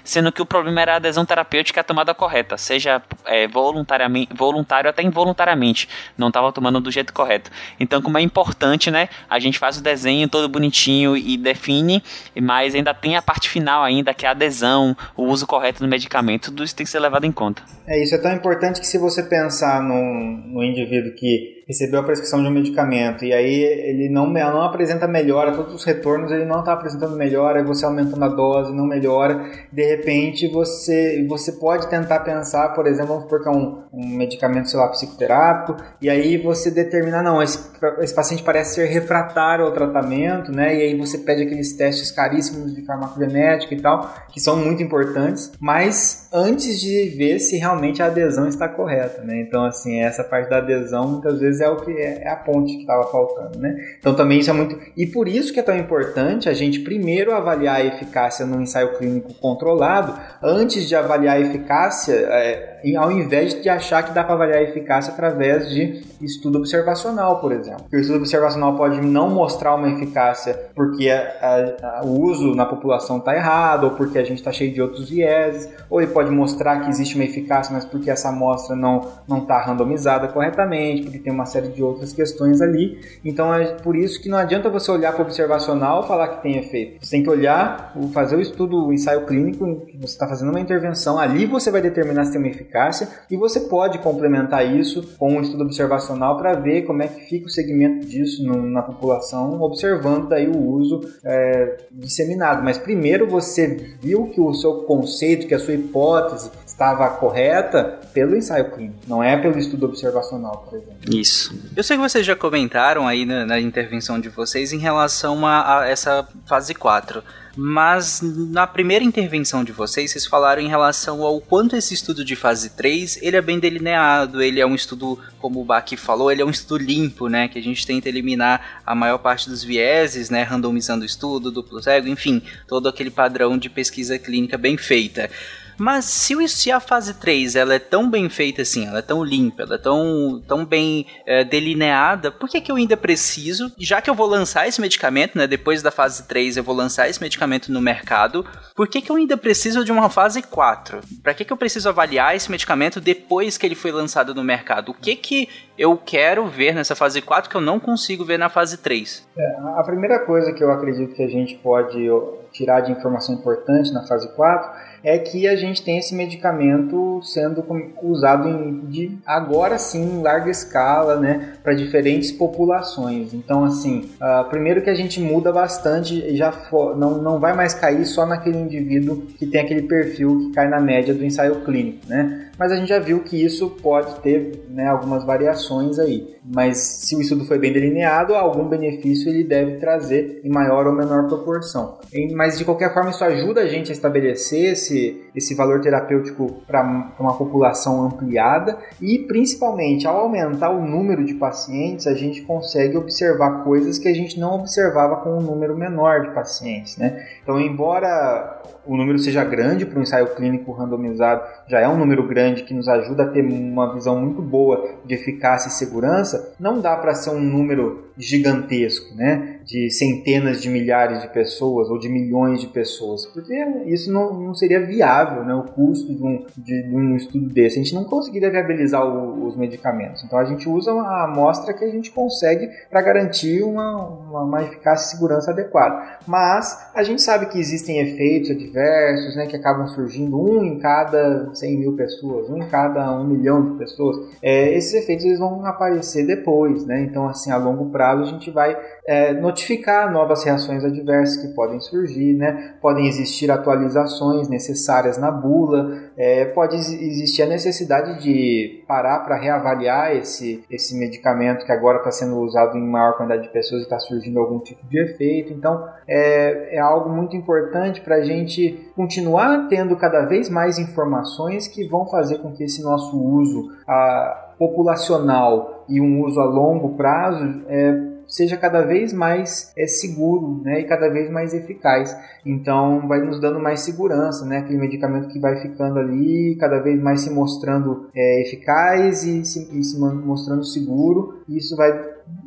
E: sendo que o problema era a adesão terapêutica à tomada correta, seja é, voluntariamente, voluntário até involuntariamente, não estava tomando do jeito correto. Então, como é importante, né, a gente faz o desenho todo bonitinho e define, mas ainda tem a parte final ainda, que é a adesão, o uso correto do medicamento, tudo isso tem que ser levado em conta.
B: É, isso é tão importante que se você pensar num, num indivíduo que recebeu a prescrição de um medicamento e aí ele não, não apresenta melhora, todos os retornos ele não está apresentando melhora, você aumentando a dose não melhora, de repente você, você pode tentar pensar, por exemplo, vamos supor que é um, um medicamento, sei lá, psicoterápico, e aí você determinar, não, esse, esse paciente parece ser refratário ao tratamento, né, e aí você pede aqueles testes caríssimos de farmacogenética e tal, que são muito importantes, mas antes de ver se realmente a adesão está correta, né, então assim, essa parte da adesão muitas vezes vezes é o que é, é a ponte que estava faltando, né? Então também isso é muito e por isso que é tão importante a gente primeiro avaliar a eficácia no ensaio clínico controlado antes de avaliar a eficácia, é, ao invés de achar que dá para avaliar a eficácia através de estudo observacional, por exemplo. O estudo observacional pode não mostrar uma eficácia porque a, a, o uso na população está errado ou porque a gente está cheio de outros vieses, ou ele pode mostrar que existe uma eficácia, mas porque essa amostra não não está randomizada corretamente, porque tem uma série de outras questões ali. Então é por isso que não adianta você olhar para o observacional e falar que tem efeito. Você tem que olhar, fazer o estudo, o ensaio clínico, que você está fazendo uma intervenção, ali você vai determinar se tem uma eficácia e você pode complementar isso com um estudo observacional para ver como é que fica o segmento disso na população, observando daí o uso é, disseminado. Mas primeiro você viu que o seu conceito, que a sua hipótese estava correta pelo ensaio clínico, não é pelo estudo observacional, por exemplo.
E: Isso.
A: Eu sei que vocês já comentaram aí na, na intervenção de vocês em relação a, a essa fase 4 mas na primeira intervenção de vocês, vocês falaram em relação ao quanto esse estudo de fase 3, ele é bem delineado, ele é um estudo, como o Baki falou, ele é um estudo limpo, né, que a gente tenta eliminar a maior parte dos vieses, né, randomizando o estudo, duplo cego, enfim, todo aquele padrão de pesquisa clínica bem feita. Mas se, se a fase 3 ela é tão bem feita assim, ela é tão limpa, ela é tão, tão bem é, delineada, por que, que eu ainda preciso, já que eu vou lançar esse medicamento, né? Depois da fase 3 eu vou lançar esse medicamento no mercado, por que, que eu ainda preciso de uma fase 4? Para que, que eu preciso avaliar esse medicamento depois que ele foi lançado no mercado? O que que eu quero ver nessa fase 4 que eu não consigo ver na fase 3?
B: É, a primeira coisa que eu acredito que a gente pode tirar de informação importante na fase 4 é que a gente tem esse medicamento sendo usado em, de, agora sim em larga escala, né, para diferentes populações. Então, assim, uh, primeiro que a gente muda bastante, já for, não, não vai mais cair só naquele indivíduo que tem aquele perfil que cai na média do ensaio clínico, né? Mas a gente já viu que isso pode ter né, algumas variações aí. Mas se o estudo foi bem delineado, algum benefício ele deve trazer em maior ou menor proporção. Mas de qualquer forma, isso ajuda a gente a estabelecer esse, esse valor terapêutico para uma população ampliada e principalmente ao aumentar o número de pacientes, a gente consegue observar coisas que a gente não observava com um número menor de pacientes. Né? Então, embora o número seja grande para um ensaio clínico randomizado, já é um número grande que nos ajuda a ter uma visão muito boa de eficácia e segurança, não dá para ser um número gigantesco, né? De centenas de milhares de pessoas ou de milhões de pessoas, porque isso não, não seria viável, né? O custo de um, de, de um estudo desse. A gente não conseguiria viabilizar o, os medicamentos. Então a gente usa a amostra que a gente consegue para garantir uma, uma, uma eficácia e segurança adequada. Mas a gente sabe que existem efeitos adversos, né? Que acabam surgindo um em cada 100 mil pessoas, um em cada um milhão de pessoas. É, esses efeitos eles vão aparecer depois, né? Então assim a longo prazo a gente vai é, notificar novas reações adversas que podem surgir, né? podem existir atualizações necessárias na bula, é, pode existir a necessidade de parar para reavaliar esse, esse medicamento que agora está sendo usado em maior quantidade de pessoas e está surgindo algum tipo de efeito. Então, é, é algo muito importante para a gente continuar tendo cada vez mais informações que vão fazer com que esse nosso uso a, populacional e um uso a longo prazo é, seja cada vez mais é, seguro né, e cada vez mais eficaz. Então vai nos dando mais segurança, né? Aquele medicamento que vai ficando ali, cada vez mais se mostrando é, eficaz e se, e se mostrando seguro. E isso vai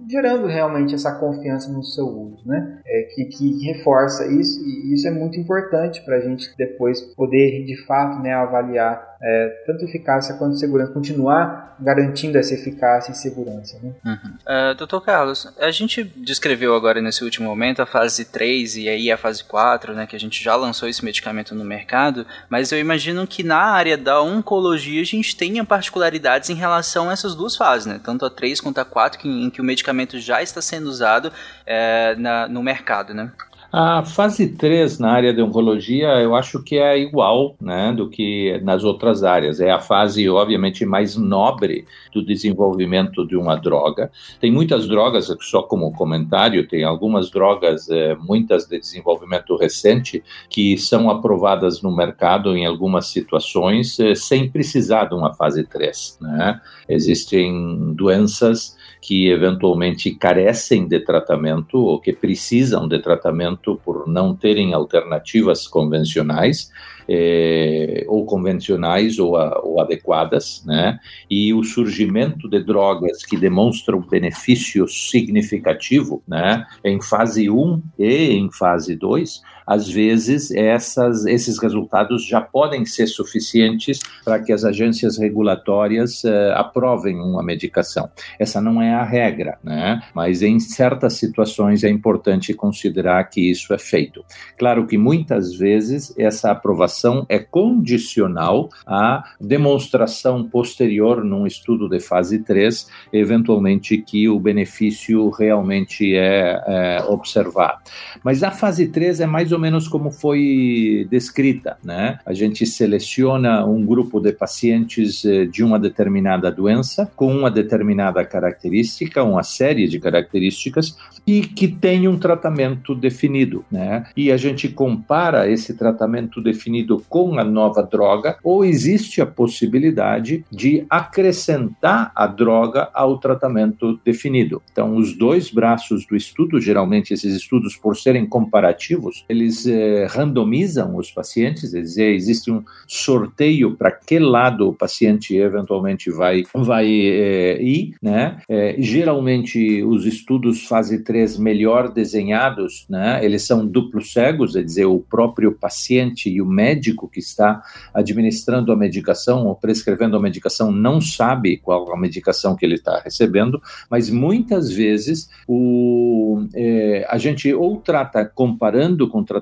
B: gerando realmente essa confiança no seu uso, né? É, que, que reforça isso e isso é muito importante para a gente depois poder de fato né, avaliar é, tanto eficácia quanto segurança, continuar garantindo essa eficácia e segurança. Né?
A: Uhum. Uh, Doutor Carlos, a gente descreveu agora nesse último momento a fase 3 e aí a fase 4, né, que a gente já lançou esse medicamento no mercado, mas eu imagino que na área da oncologia a gente tenha particularidades em relação a essas duas fases, né, tanto a 3 quanto a 4, que, em que o medicamento já está sendo usado é, na, no mercado. Né?
C: A fase 3 na área de oncologia, eu acho que é igual né, do que nas outras áreas. É a fase, obviamente, mais nobre do desenvolvimento de uma droga. Tem muitas drogas, só como comentário, tem algumas drogas, é, muitas de desenvolvimento recente, que são aprovadas no mercado em algumas situações, é, sem precisar de uma fase 3. Né? Existem doenças que eventualmente carecem de tratamento ou que precisam de tratamento por não terem alternativas convencionais é, ou convencionais ou, a, ou, adequadas, né? E o surgimento de drogas que demonstram benefício significativo, né? Em fase 1 e em fase 2, às vezes essas, esses resultados já podem ser suficientes para que as agências regulatórias uh, aprovem uma medicação. Essa não é a regra, né? Mas em certas situações é importante considerar que isso é feito. Claro que muitas vezes essa aprovação ação é condicional à demonstração posterior num estudo de fase 3, eventualmente que o benefício realmente é, é observado. Mas a fase 3 é mais ou menos como foi descrita, né? A gente seleciona um grupo de pacientes eh, de uma determinada doença com uma determinada característica, uma série de características e que tem um tratamento definido, né? E a gente compara esse tratamento definido com a nova droga, ou existe a possibilidade de acrescentar a droga ao tratamento definido. Então, os dois braços do estudo, geralmente esses estudos, por serem comparativos, eles eh, randomizam os pacientes, quer dizer, existe um sorteio para que lado o paciente eventualmente vai, vai eh, ir, né? Eh, geralmente, os estudos fase 3 melhor desenhados, né? Eles são duplos cegos, quer dizer, o próprio paciente e o médico que está administrando a medicação ou prescrevendo a medicação não sabe qual a medicação que ele está recebendo, mas muitas vezes o, é, a gente ou trata comparando com tratamento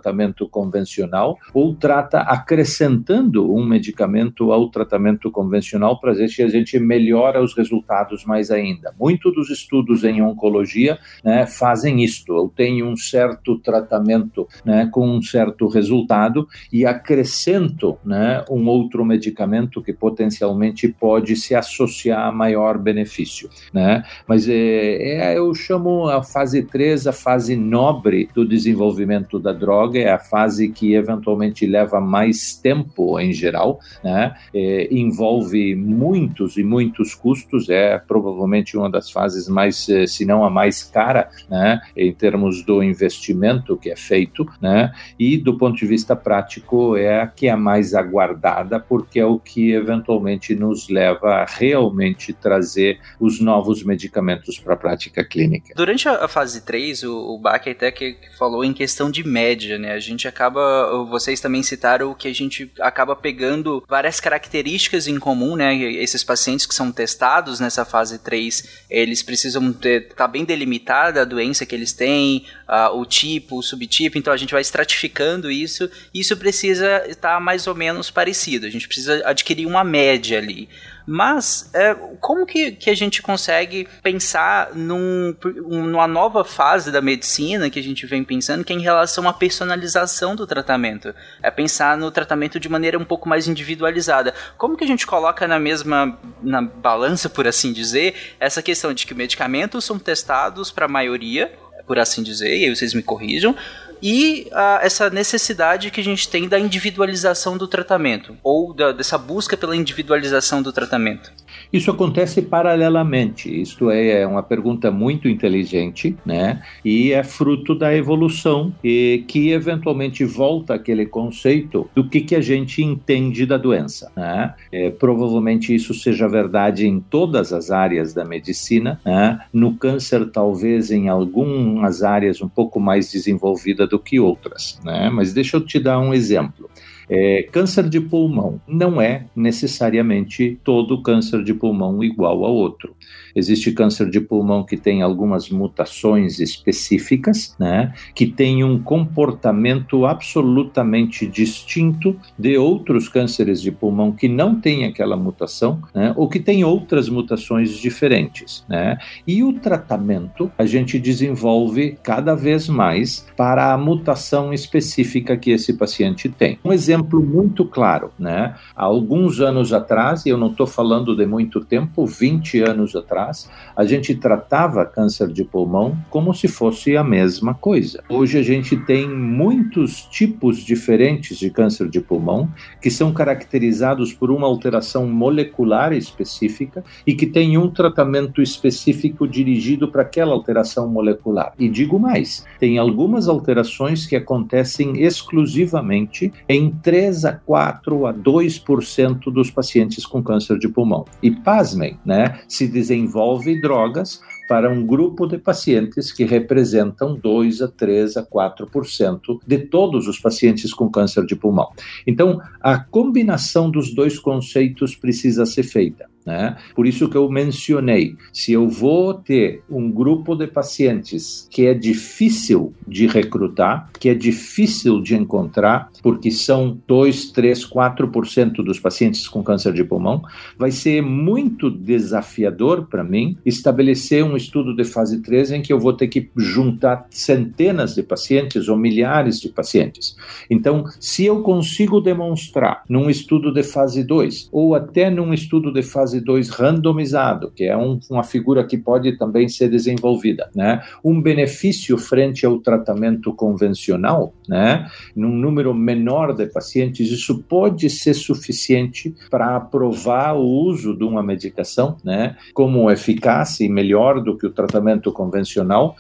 C: convencional ou trata acrescentando um medicamento ao tratamento convencional para ver se a gente melhora os resultados mais ainda. Muitos dos estudos em oncologia né, fazem isto. Eu tenho um certo tratamento né, com um certo resultado e acrescento né, um outro medicamento que potencialmente pode se associar a maior benefício. Né? Mas é, é, eu chamo a fase 3 a fase nobre do desenvolvimento da droga, é a fase que eventualmente leva mais tempo em geral, né? É, envolve muitos e muitos custos, é provavelmente uma das fases mais, eh, se não a mais cara, né? em termos do investimento que é feito, né? e do ponto de vista prático é a que é mais aguardada, porque é o que eventualmente nos leva a realmente trazer os novos medicamentos para a prática clínica.
A: Durante a fase 3, o, o Bach até que falou em questão de média, né? A gente acaba, vocês também citaram que a gente acaba pegando várias características em comum, né? Esses pacientes que são testados nessa fase 3, eles precisam ter, tá bem delimitada a doença que eles têm, uh, o tipo, o subtipo, então a gente vai estratificando isso, e isso precisa estar mais ou menos parecido, a gente precisa adquirir uma média ali. Mas é, como que, que a gente consegue pensar num, numa nova fase da medicina que a gente vem pensando, que é em relação à personalização do tratamento? É pensar no tratamento de maneira um pouco mais individualizada. Como que a gente coloca na mesma na balança, por assim dizer, essa questão de que medicamentos são testados para a maioria, por assim dizer, e aí vocês me corrijam, e a, essa necessidade que a gente tem da individualização do tratamento, ou da, dessa busca pela individualização do tratamento.
C: Isso acontece paralelamente. Isto é, é uma pergunta muito inteligente, né? E é fruto da evolução e que eventualmente volta aquele conceito do que, que a gente entende da doença, né? É, provavelmente isso seja verdade em todas as áreas da medicina, né? No câncer, talvez em algumas áreas um pouco mais desenvolvida do que outras, né? Mas deixa eu te dar um exemplo. É, câncer de pulmão não é necessariamente todo câncer de pulmão igual ao outro. Existe câncer de pulmão que tem algumas mutações específicas, né, que tem um comportamento absolutamente distinto de outros cânceres de pulmão que não têm aquela mutação, né, ou que têm outras mutações diferentes, né. E o tratamento a gente desenvolve cada vez mais para a mutação específica que esse paciente tem. Um exemplo muito claro, né? Há alguns anos atrás, e eu não estou falando de muito tempo, 20 anos atrás, a gente tratava câncer de pulmão como se fosse a mesma coisa. Hoje a gente tem muitos tipos diferentes de câncer de pulmão que são caracterizados por uma alteração molecular específica e que tem um tratamento específico dirigido para aquela alteração molecular. E digo mais, tem algumas alterações que acontecem exclusivamente em 3 a 4 a 2% dos pacientes com câncer de pulmão. E pasmem, né, se desenvolve drogas para um grupo de pacientes que representam 2 a 3 a 4% de todos os pacientes com câncer de pulmão. Então, a combinação dos dois conceitos precisa ser feita. Né? Por isso que eu mencionei, se eu vou ter um grupo de pacientes que é difícil de recrutar, que é difícil de encontrar, porque são 2, 3, 4% dos pacientes com câncer de pulmão, vai ser muito desafiador para mim estabelecer um estudo de fase 3 em que eu vou ter que juntar centenas de pacientes ou milhares de pacientes. Então, se eu consigo demonstrar num estudo de fase 2 ou até num estudo de fase fase 2 randomizado, que é um, uma figura que pode também ser desenvolvida, né? Um benefício frente ao tratamento convencional, né? Num número menor de pacientes, isso pode ser suficiente para aprovar o uso de uma medicação, né? Como eficaz e melhor do que o tratamento convencional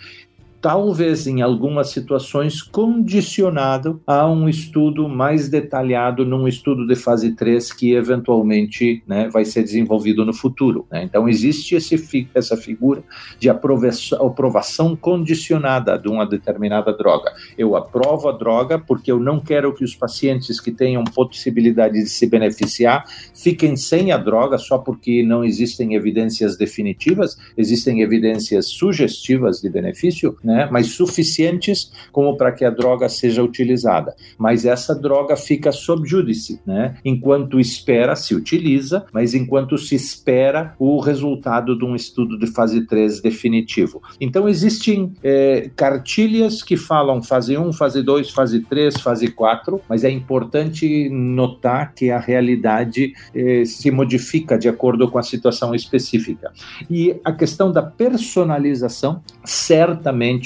C: talvez em algumas situações condicionado a um estudo mais detalhado num estudo de fase 3 que eventualmente né, vai ser desenvolvido no futuro. Né? Então existe esse, essa figura de aprovação, aprovação condicionada de uma determinada droga. Eu aprovo a droga porque eu não quero que os pacientes que tenham possibilidade de se beneficiar fiquem sem a droga só porque não existem evidências definitivas, existem evidências sugestivas de benefício, né, mas suficientes como para que a droga seja utilizada. Mas essa droga fica sob júdice, né, enquanto espera, se utiliza, mas enquanto se espera o resultado de um estudo de fase 3 definitivo. Então, existem é, cartilhas que falam fase 1, fase 2, fase 3, fase 4, mas é importante notar que a realidade é, se modifica de acordo com a situação específica. E a questão da personalização certamente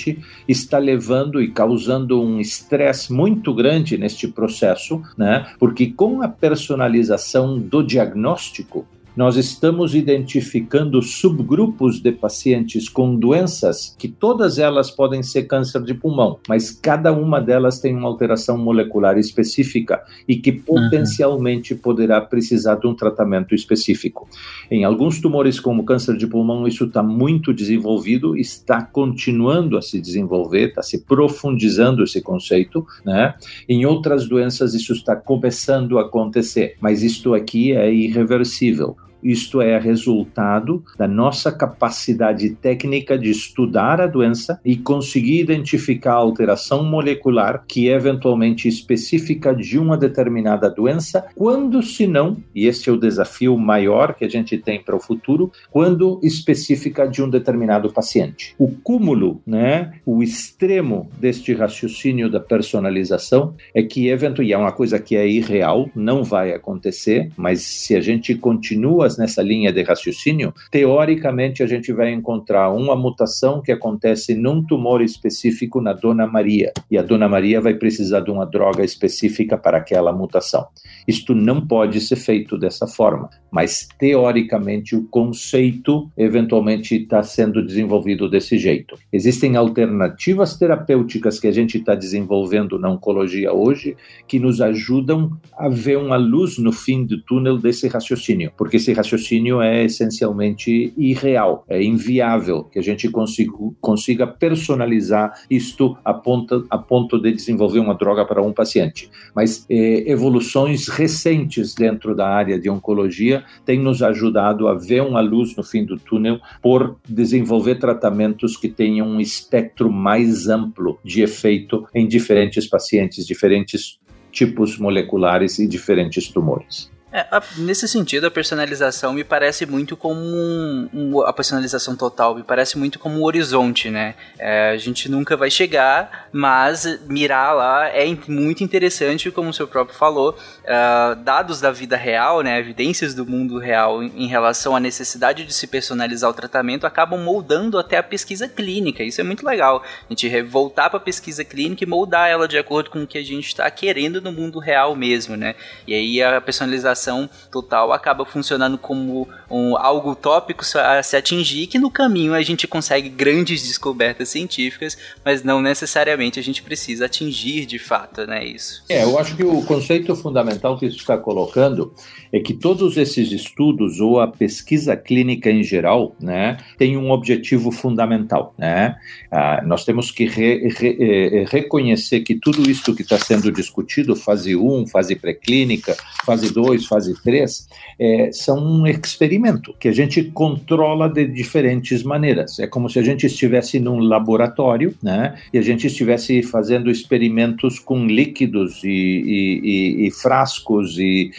C: está levando e causando um estresse muito grande neste processo, né? Porque com a personalização do diagnóstico, nós estamos identificando subgrupos de pacientes com doenças que todas elas podem ser câncer de pulmão, mas cada uma delas tem uma alteração molecular específica e que potencialmente poderá precisar de um tratamento específico. Em alguns tumores, como câncer de pulmão, isso está muito desenvolvido, está continuando a se desenvolver, está se profundizando esse conceito, né? Em outras doenças, isso está começando a acontecer, mas isto aqui é irreversível. Isto é resultado da nossa capacidade técnica de estudar a doença e conseguir identificar a alteração molecular que é eventualmente específica de uma determinada doença, quando se não, e este é o desafio maior que a gente tem para o futuro, quando específica de um determinado paciente. O cúmulo, né, o extremo deste raciocínio da personalização é que eventualmente é uma coisa que é irreal, não vai acontecer, mas se a gente continua nessa linha de raciocínio, teoricamente a gente vai encontrar uma mutação que acontece num tumor específico na Dona Maria, e a Dona Maria vai precisar de uma droga específica para aquela mutação. Isto não pode ser feito dessa forma, mas teoricamente o conceito eventualmente está sendo desenvolvido desse jeito. Existem alternativas terapêuticas que a gente está desenvolvendo na oncologia hoje que nos ajudam a ver uma luz no fim do túnel desse raciocínio, porque esse raciocínio é essencialmente irreal, é inviável que a gente consiga, personalizar isto a ponto, a ponto de desenvolver uma droga para um paciente. Mas eh, evoluções recentes dentro da área de oncologia têm nos ajudado a ver uma luz no fim do túnel por desenvolver tratamentos que tenham um espectro mais amplo de efeito em diferentes pacientes, diferentes tipos moleculares e diferentes tumores.
A: É, a, nesse sentido, a personalização me parece muito como um, um, a personalização total me parece muito como um horizonte, né? É, a gente nunca vai chegar, mas mirar lá é muito interessante, como o seu próprio falou, uh, dados da vida real, né? Evidências do mundo real em, em, relação à necessidade de se personalizar o tratamento acabam moldando até a pesquisa clínica. Isso é muito legal. A gente voltar para a pesquisa clínica e moldar ela de acordo com o que a gente está querendo no mundo real mesmo, né? E aí a personalização total acaba funcionando como um, algo utópico a se atingir, que no caminho a gente consegue grandes descobertas científicas, mas não necessariamente a gente precisa atingir de fato, né? Isso.
C: É, eu acho que o conceito fundamental que isso está colocando é que todos esses estudos ou a pesquisa clínica em geral, né, tem um objetivo fundamental, né? Ah, nós temos que re, re, eh, reconhecer que tudo isso que está sendo discutido, fase 1, fase pré-clínica, fase 2, fase 3, é, são um experimento que a gente controla de diferentes maneiras. É como se a gente estivesse num laboratório, né? E a gente estivesse fazendo experimentos com líquidos e, e, e, e frascos e,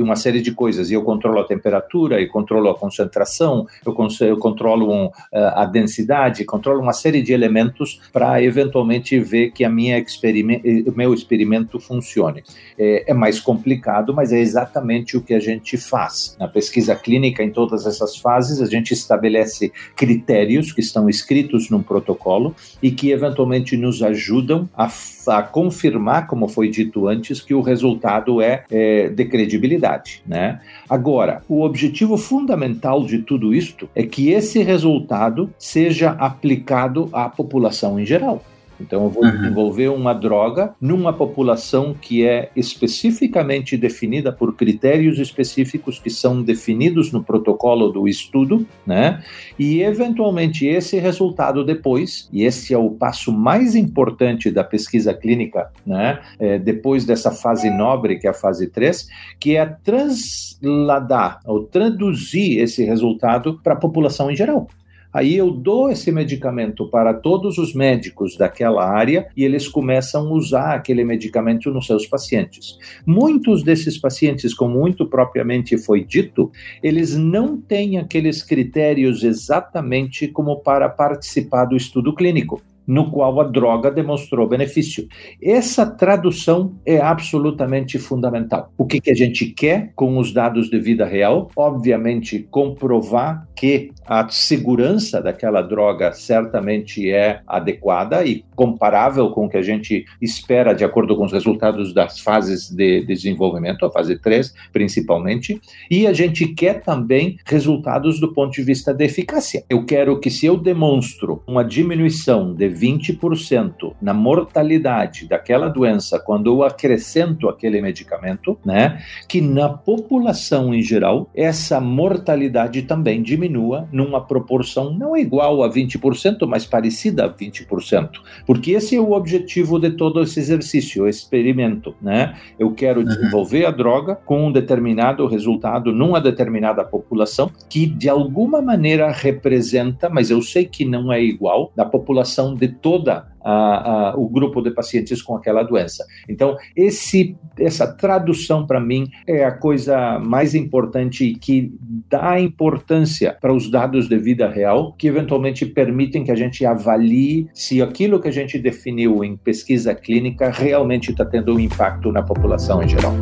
C: uma série de coisas. E eu controlo a temperatura, eu controlo a concentração, eu, eu controlo um, a densidade, controlo uma série de elementos para eventualmente ver que a minha experiment, o meu experimento funcione. É, é mais complicado, mas é exatamente o que a gente faz. Na pesquisa clínica, em todas essas fases, a gente estabelece critérios que estão escritos num protocolo e que eventualmente nos ajudam a, a confirmar, como foi dito antes, que o resultado é, é de credibilidade. Né? Agora, o objetivo fundamental de tudo isto é que esse resultado seja aplicado à população em geral. Então, eu vou desenvolver uma droga numa população que é especificamente definida por critérios específicos que são definidos no protocolo do estudo, né? E, eventualmente, esse resultado depois, e esse é o passo mais importante da pesquisa clínica, né? É, depois dessa fase nobre, que é a fase 3, que é transladar ou traduzir esse resultado para a população em geral. Aí eu dou esse medicamento para todos os médicos daquela área e eles começam a usar aquele medicamento nos seus pacientes. Muitos desses pacientes, como muito propriamente foi dito, eles não têm aqueles critérios exatamente como para participar do estudo clínico no qual a droga demonstrou benefício. Essa tradução é absolutamente fundamental. O que, que a gente quer com os dados de vida real? Obviamente, comprovar que a segurança daquela droga certamente é adequada e comparável com o que a gente espera de acordo com os resultados das fases de desenvolvimento, a fase 3 principalmente, e a gente quer também resultados do ponto de vista da eficácia. Eu quero que se eu demonstro uma diminuição de 20% na mortalidade daquela doença quando eu acrescento aquele medicamento, né, que na população em geral essa mortalidade também diminua numa proporção não igual a 20%, mas parecida a 20%, porque esse é o objetivo de todo esse exercício, experimento, né? Eu quero uhum. desenvolver a droga com um determinado resultado numa determinada população que de alguma maneira representa, mas eu sei que não é igual da população de toda a, a, o grupo de pacientes com aquela doença. Então, esse, essa tradução, para mim, é a coisa mais importante e que dá importância para os dados de vida real, que eventualmente permitem que a gente avalie se aquilo que a gente definiu em pesquisa clínica realmente está tendo um impacto na população em geral.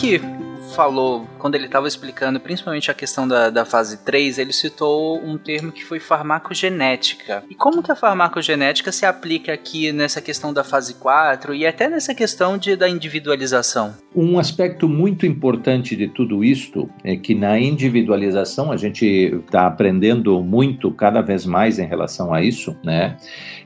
A: Que falou, quando ele estava explicando principalmente a questão da, da fase 3, ele citou um termo que foi farmacogenética. E como que a farmacogenética se aplica aqui nessa questão da fase 4 e até nessa questão de, da individualização?
C: Um aspecto muito importante de tudo isto é que na individualização a gente está aprendendo muito, cada vez mais em relação a isso, né?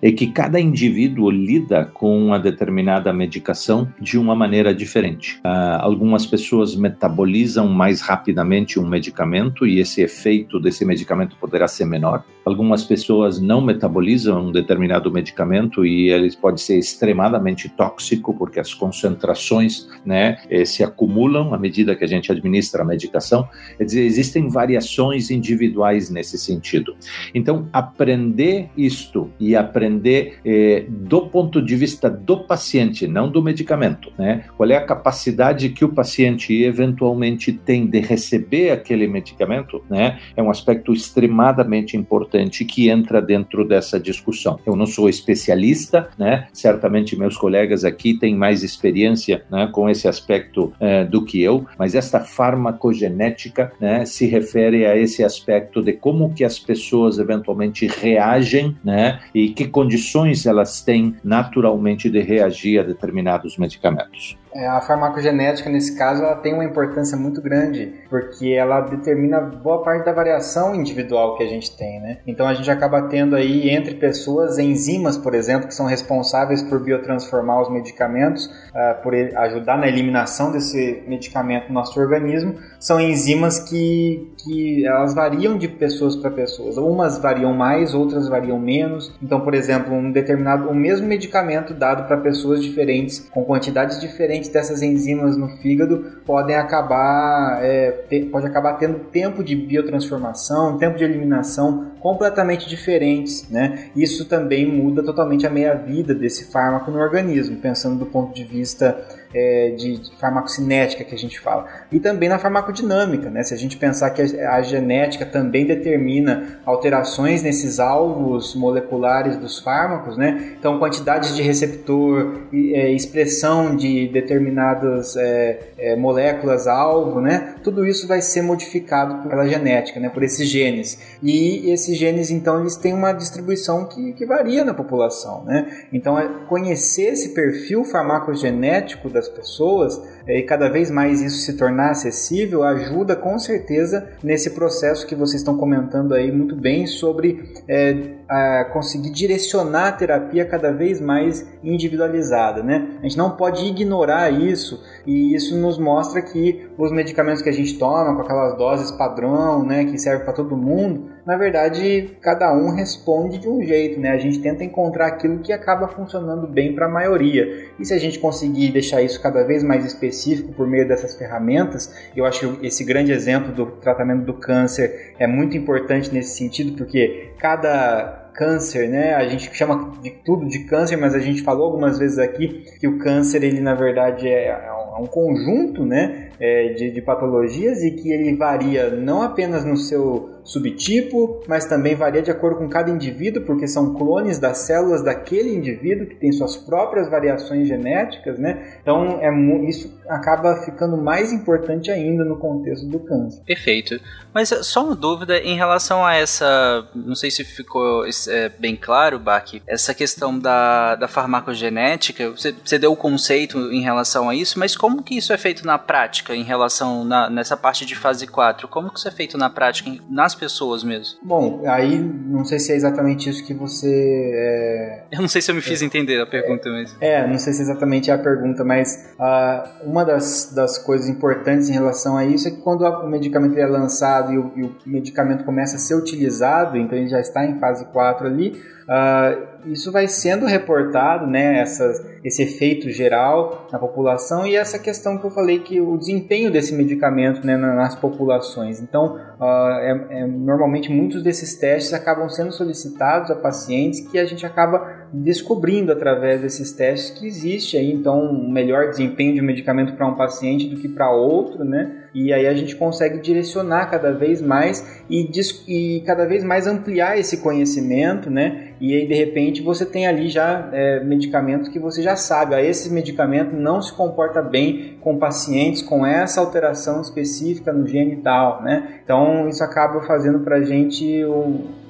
C: É que cada indivíduo lida com uma determinada medicação de uma maneira diferente. Uh, algumas pessoas metabolizam mais rapidamente um medicamento e esse efeito desse medicamento poderá ser menor. Algumas pessoas não metabolizam um determinado medicamento e ele pode ser extremamente tóxico porque as concentrações, né, eh, se acumulam à medida que a gente administra a medicação. Quer dizer, existem variações individuais nesse sentido. Então, aprender isto e aprender eh, do ponto de vista do paciente, não do medicamento, né? Qual é a capacidade que o paciente eventualmente tem de receber aquele medicamento, né? É um aspecto extremamente importante que entra dentro dessa discussão. Eu não sou especialista, né? Certamente meus colegas aqui têm mais experiência, né, com esse aspecto é, do que eu, mas esta farmacogenética, né, se refere a esse aspecto de como que as pessoas eventualmente reagem, né, e que condições elas têm naturalmente de reagir a determinados medicamentos.
B: É, a farmacogenética, nesse caso, ela tem uma importância muito grande, porque ela determina boa parte da variação individual que a gente tem, né? Então a gente acaba tendo aí, entre pessoas, enzimas, por exemplo, que são responsáveis por biotransformar os medicamentos, uh, por ajudar na eliminação desse medicamento no nosso organismo, são enzimas que, que elas variam de pessoas para pessoas. Umas variam mais, outras variam menos. Então, por exemplo, um determinado, o mesmo medicamento dado para pessoas diferentes, com quantidades diferentes dessas enzimas no fígado podem acabar, é, pode acabar tendo tempo de biotransformação, tempo de eliminação completamente diferentes, né? Isso também muda totalmente a meia-vida desse fármaco no organismo, pensando do ponto de vista é, de, farmacocinética que a gente fala. E também na farmacodinâmica, né? Se a gente pensar que a, a genética também determina alterações nesses alvos moleculares dos fármacos, né? Então, quantidades de receptor, é, expressão de determinadas é, é, moléculas-alvo, né? tudo isso vai ser modificado pela genética, né, por esses genes. E esses genes, então, eles têm uma distribuição que, que varia na população, né? Então, é conhecer esse perfil farmacogenético das pessoas e cada vez mais isso se tornar acessível ajuda com certeza nesse processo que vocês estão comentando aí muito bem sobre é, a conseguir direcionar a terapia cada vez mais individualizada, né? A gente não pode ignorar isso e isso nos mostra que os medicamentos que a gente toma com aquelas doses padrão, né, que serve para todo mundo, na verdade cada um responde de um jeito, né? A gente tenta encontrar aquilo que acaba funcionando bem para a maioria. E se a gente conseguir deixar isso cada vez mais específico por meio dessas ferramentas, eu acho que esse grande exemplo do tratamento do câncer é muito importante nesse sentido, porque cada câncer, né? A gente chama de tudo de câncer, mas a gente falou algumas vezes aqui que o câncer, ele na verdade é, é um conjunto, né? É, de, de patologias e que ele varia não apenas no seu subtipo, mas também varia de acordo com cada indivíduo, porque são clones das células daquele indivíduo que tem suas próprias variações genéticas, né? Então é, isso acaba ficando mais importante ainda no contexto do câncer.
A: Perfeito. Mas só uma dúvida em relação a essa, não sei se ficou é, bem claro, Bach, essa questão da, da farmacogenética, você, você deu o conceito em relação a isso, mas como que isso é feito na prática em relação na, nessa parte de fase 4? Como que isso é feito na prática nas as pessoas mesmo.
B: Bom, aí não sei se é exatamente isso que você. É...
A: Eu não sei se eu me fiz é, entender a pergunta mesmo.
B: É, não sei se exatamente é a pergunta, mas uh, uma das, das coisas importantes em relação a isso é que quando o medicamento é lançado e o, e o medicamento começa a ser utilizado, então ele já está em fase 4 ali. Uh, isso vai sendo reportado, né, essa, esse efeito geral na população e essa questão que eu falei que o desempenho desse medicamento né, nas populações. Então, uh, é, é, normalmente muitos desses testes acabam sendo solicitados a pacientes que a gente acaba descobrindo através desses testes que existe aí então um melhor desempenho de um medicamento para um paciente do que para outro, né? E aí a gente consegue direcionar cada vez mais e, e cada vez mais ampliar esse conhecimento, né? E aí de repente você tem ali já é, medicamentos que você já sabe, ah, esse medicamento não se comporta bem com pacientes com essa alteração específica no gene tal, né? Então isso acaba fazendo para a gente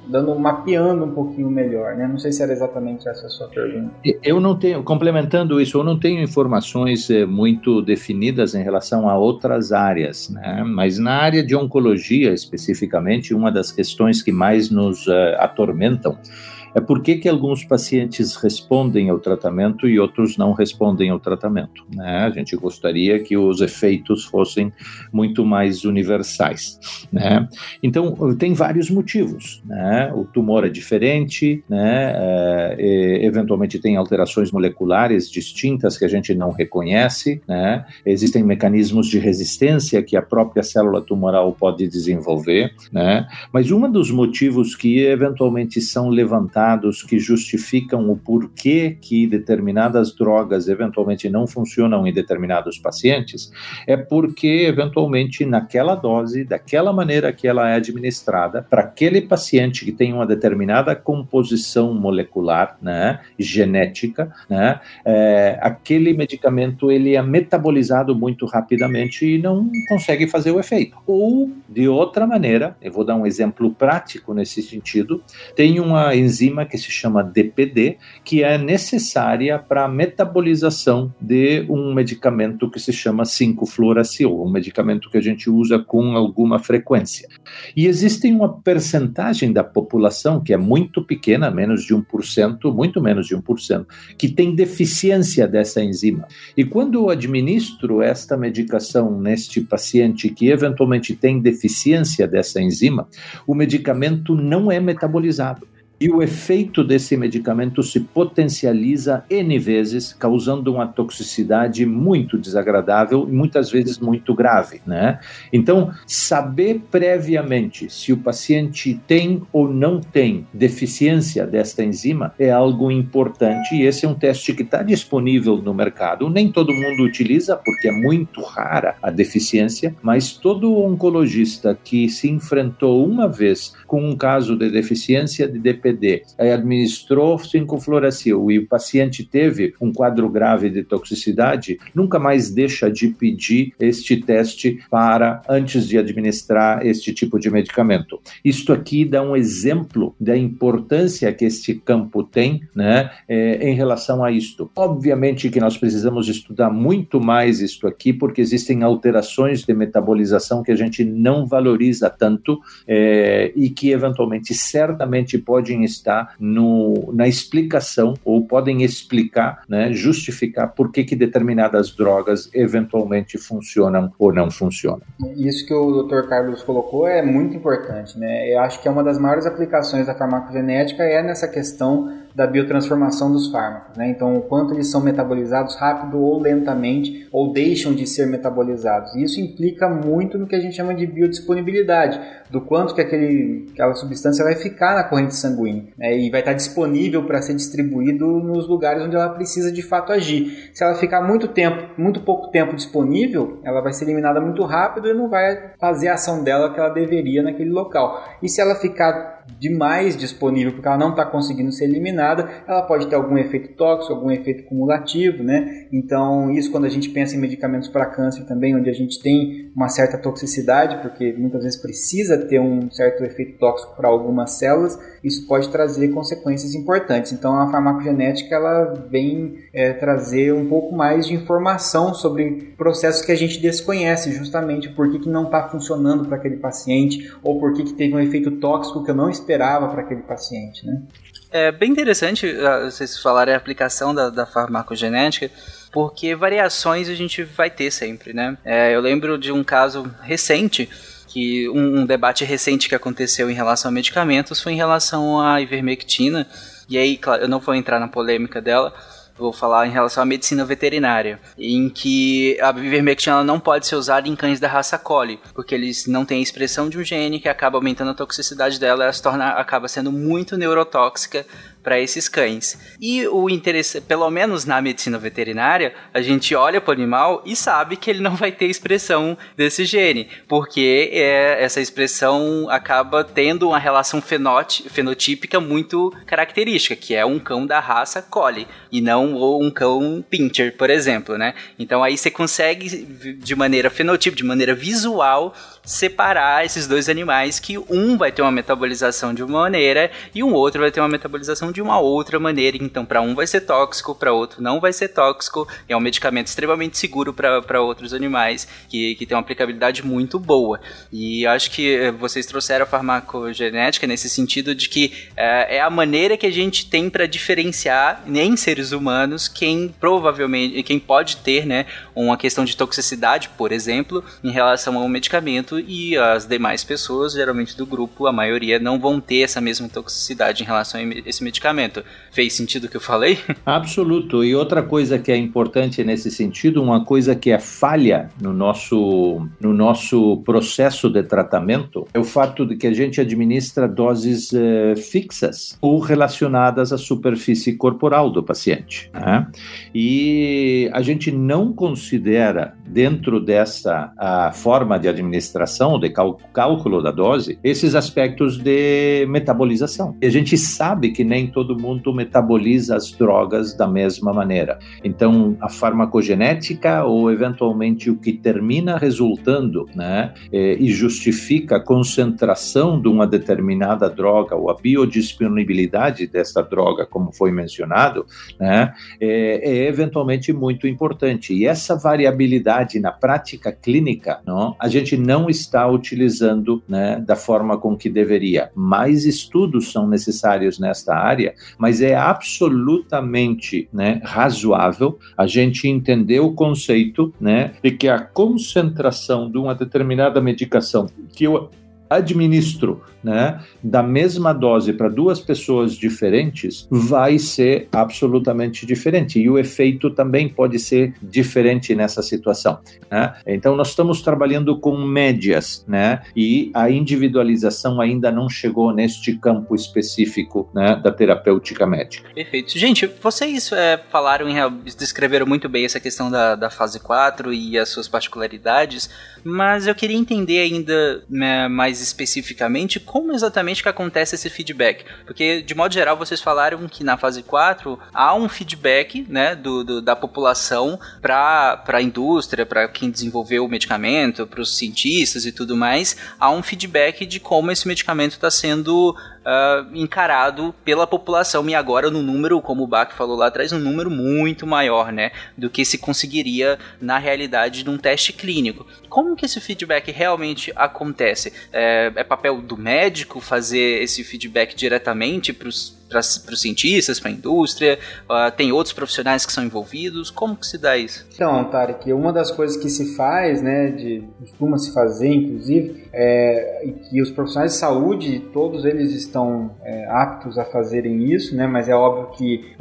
B: dando mapeando um pouquinho melhor, né? Não sei se era exatamente essa a sua pergunta.
C: Eu não tenho, complementando isso, eu não tenho informações eh, muito definidas em relação a outras áreas, né? Mas na área de oncologia especificamente, uma das questões que mais nos uh, atormentam é por que, que alguns pacientes respondem ao tratamento e outros não respondem ao tratamento. Né? A gente gostaria que os efeitos fossem muito mais universais. Né? Então, tem vários motivos. Né? O tumor é diferente, né? É, eventualmente tem alterações moleculares distintas que a gente não reconhece, né? existem mecanismos de resistência que a própria célula tumoral pode desenvolver, né? mas um dos motivos que eventualmente são levantados que justificam o porquê que determinadas drogas eventualmente não funcionam em determinados pacientes, é porque eventualmente naquela dose, daquela maneira que ela é administrada, para aquele paciente que tem uma determinada composição molecular, né, genética, né, é, aquele medicamento ele é metabolizado muito rapidamente e não consegue fazer o efeito. Ou de outra maneira, eu vou dar um exemplo prático nesse sentido, tem uma enzima enzima que se chama DPD, que é necessária para a metabolização de um medicamento que se chama 5-fluoracil, um medicamento que a gente usa com alguma frequência. E existe uma percentagem da população, que é muito pequena, menos de 1%, muito menos de 1%, que tem deficiência dessa enzima. E quando eu administro esta medicação neste paciente que eventualmente tem deficiência dessa enzima, o medicamento não é metabolizado e o efeito desse medicamento se potencializa N vezes, causando uma toxicidade muito desagradável e muitas vezes muito grave, né? Então, saber previamente se o paciente tem ou não tem deficiência desta enzima é algo importante e esse é um teste que está disponível no mercado. Nem todo mundo utiliza porque é muito rara a deficiência, mas todo oncologista que se enfrentou uma vez com um caso de deficiência de DPD CBD, aí administrou 5-fluoracil e o paciente teve um quadro grave de toxicidade, nunca mais deixa de pedir este teste para antes de administrar este tipo de medicamento. Isto aqui dá um exemplo da importância que este campo tem né, é, em relação a isto. Obviamente que nós precisamos estudar muito mais isto aqui, porque existem alterações de metabolização que a gente não valoriza tanto é, e que eventualmente, certamente, podem estar no, na explicação ou podem explicar, né, justificar por que, que determinadas drogas eventualmente funcionam ou não funcionam.
B: Isso que o Dr. Carlos colocou é muito importante, né? Eu acho que é uma das maiores aplicações da farmacogenética é nessa questão da biotransformação dos fármacos, né? Então, o quanto eles são metabolizados rápido ou lentamente, ou deixam de ser metabolizados. Isso implica muito no que a gente chama de biodisponibilidade, do quanto que aquele, aquela substância vai ficar na corrente sanguínea né? e vai estar disponível para ser distribuído nos lugares onde ela precisa de fato agir. Se ela ficar muito tempo, muito pouco tempo disponível, ela vai ser eliminada muito rápido e não vai fazer a ação dela que ela deveria naquele local. E se ela ficar demais disponível porque ela não está conseguindo ser eliminada, ela pode ter algum efeito tóxico, algum efeito cumulativo, né? Então, isso quando a gente pensa em medicamentos para câncer também, onde a gente tem uma certa toxicidade, porque muitas vezes precisa ter um certo efeito tóxico para algumas células, isso pode trazer consequências importantes. Então, a farmacogenética ela vem é, trazer um pouco mais de informação sobre processos que a gente desconhece, justamente por que, que não está funcionando para aquele paciente ou por que, que teve um efeito tóxico que eu não esperava para aquele paciente, né?
A: É bem interessante uh, vocês falarem a aplicação da, da farmacogenética, porque variações a gente vai ter sempre, né? É, eu lembro de um caso recente que um, um, debate recente que aconteceu em relação a medicamentos foi em relação à ivermectina. E aí, claro, eu não vou entrar na polêmica dela, vou falar em relação à medicina veterinária, em que a ivermectina não pode ser usada em cães da raça Collie, porque eles não têm a expressão de um gene que acaba aumentando a toxicidade dela, ela se torna, acaba sendo muito neurotóxica para esses cães. E o interesse, pelo menos na medicina veterinária, a gente olha para o animal e sabe que ele não vai ter expressão desse gene, porque é, essa expressão acaba tendo uma relação fenotípica muito característica, que é um cão da raça Collie e não um cão Pinscher, por exemplo, né? Então aí você consegue de maneira fenotípica, de maneira visual, separar esses dois animais que um vai ter uma metabolização de uma maneira e um outro vai ter uma metabolização de uma outra maneira. Então, para um vai ser tóxico, para outro não vai ser tóxico. É um medicamento extremamente seguro para outros animais que, que tem uma aplicabilidade muito boa. E acho que eh, vocês trouxeram a farmacogenética nesse sentido de que é, é a maneira que a gente tem para diferenciar em seres humanos quem provavelmente, quem pode ter, né, uma questão de toxicidade, por exemplo, em relação ao medicamento e as demais pessoas, geralmente do grupo, a maioria não vão ter essa mesma toxicidade em relação a esse medicamento. Fez sentido o que eu falei?
C: Absoluto. E outra coisa que é importante nesse sentido, uma coisa que é falha no nosso, no nosso processo de tratamento, é o fato de que a gente administra doses eh, fixas ou relacionadas à superfície corporal do paciente. Né? E a gente não considera, dentro dessa forma de administração, administração, de cálculo da dose, esses aspectos de metabolização. E a gente sabe que nem todo mundo metaboliza as drogas da mesma maneira. Então, a farmacogenética ou eventualmente o que termina resultando, né, é, e justifica a concentração de uma determinada droga ou a biodisponibilidade dessa droga, como foi mencionado, né, é, é eventualmente muito importante. E essa variabilidade na prática clínica, não, a gente não está utilizando né, da forma com que deveria. Mais estudos são necessários nesta área, mas é absolutamente né, razoável a gente entender o conceito né, de que a concentração de uma determinada medicação que eu administro né, da mesma dose para duas pessoas diferentes, vai ser absolutamente diferente. E o efeito também pode ser diferente nessa situação. Né? Então, nós estamos trabalhando com médias, né? E a individualização ainda não chegou neste campo específico né, da terapêutica médica.
A: Perfeito. Gente, vocês é, falaram, descreveram muito bem essa questão da, da fase 4 e as suas particularidades, mas eu queria entender ainda né, mais especificamente como exatamente que acontece esse feedback? Porque, de modo geral, vocês falaram que na fase 4 há um feedback né, do, do da população para a indústria, para quem desenvolveu o medicamento, para os cientistas e tudo mais, há um feedback de como esse medicamento está sendo uh, encarado pela população e agora no número, como o Bach falou lá atrás, um número muito maior, né, do que se conseguiria na realidade de um teste clínico. Como que esse feedback realmente acontece? É, é papel do médico fazer esse feedback diretamente para os para os cientistas, para a indústria? Uh, tem outros profissionais que são envolvidos? Como que se dá isso?
B: Então, Tarek, uma das coisas que se faz, né, de costuma se fazer, inclusive, é que os profissionais de saúde, todos eles estão é, aptos a fazerem isso, né, mas é óbvio que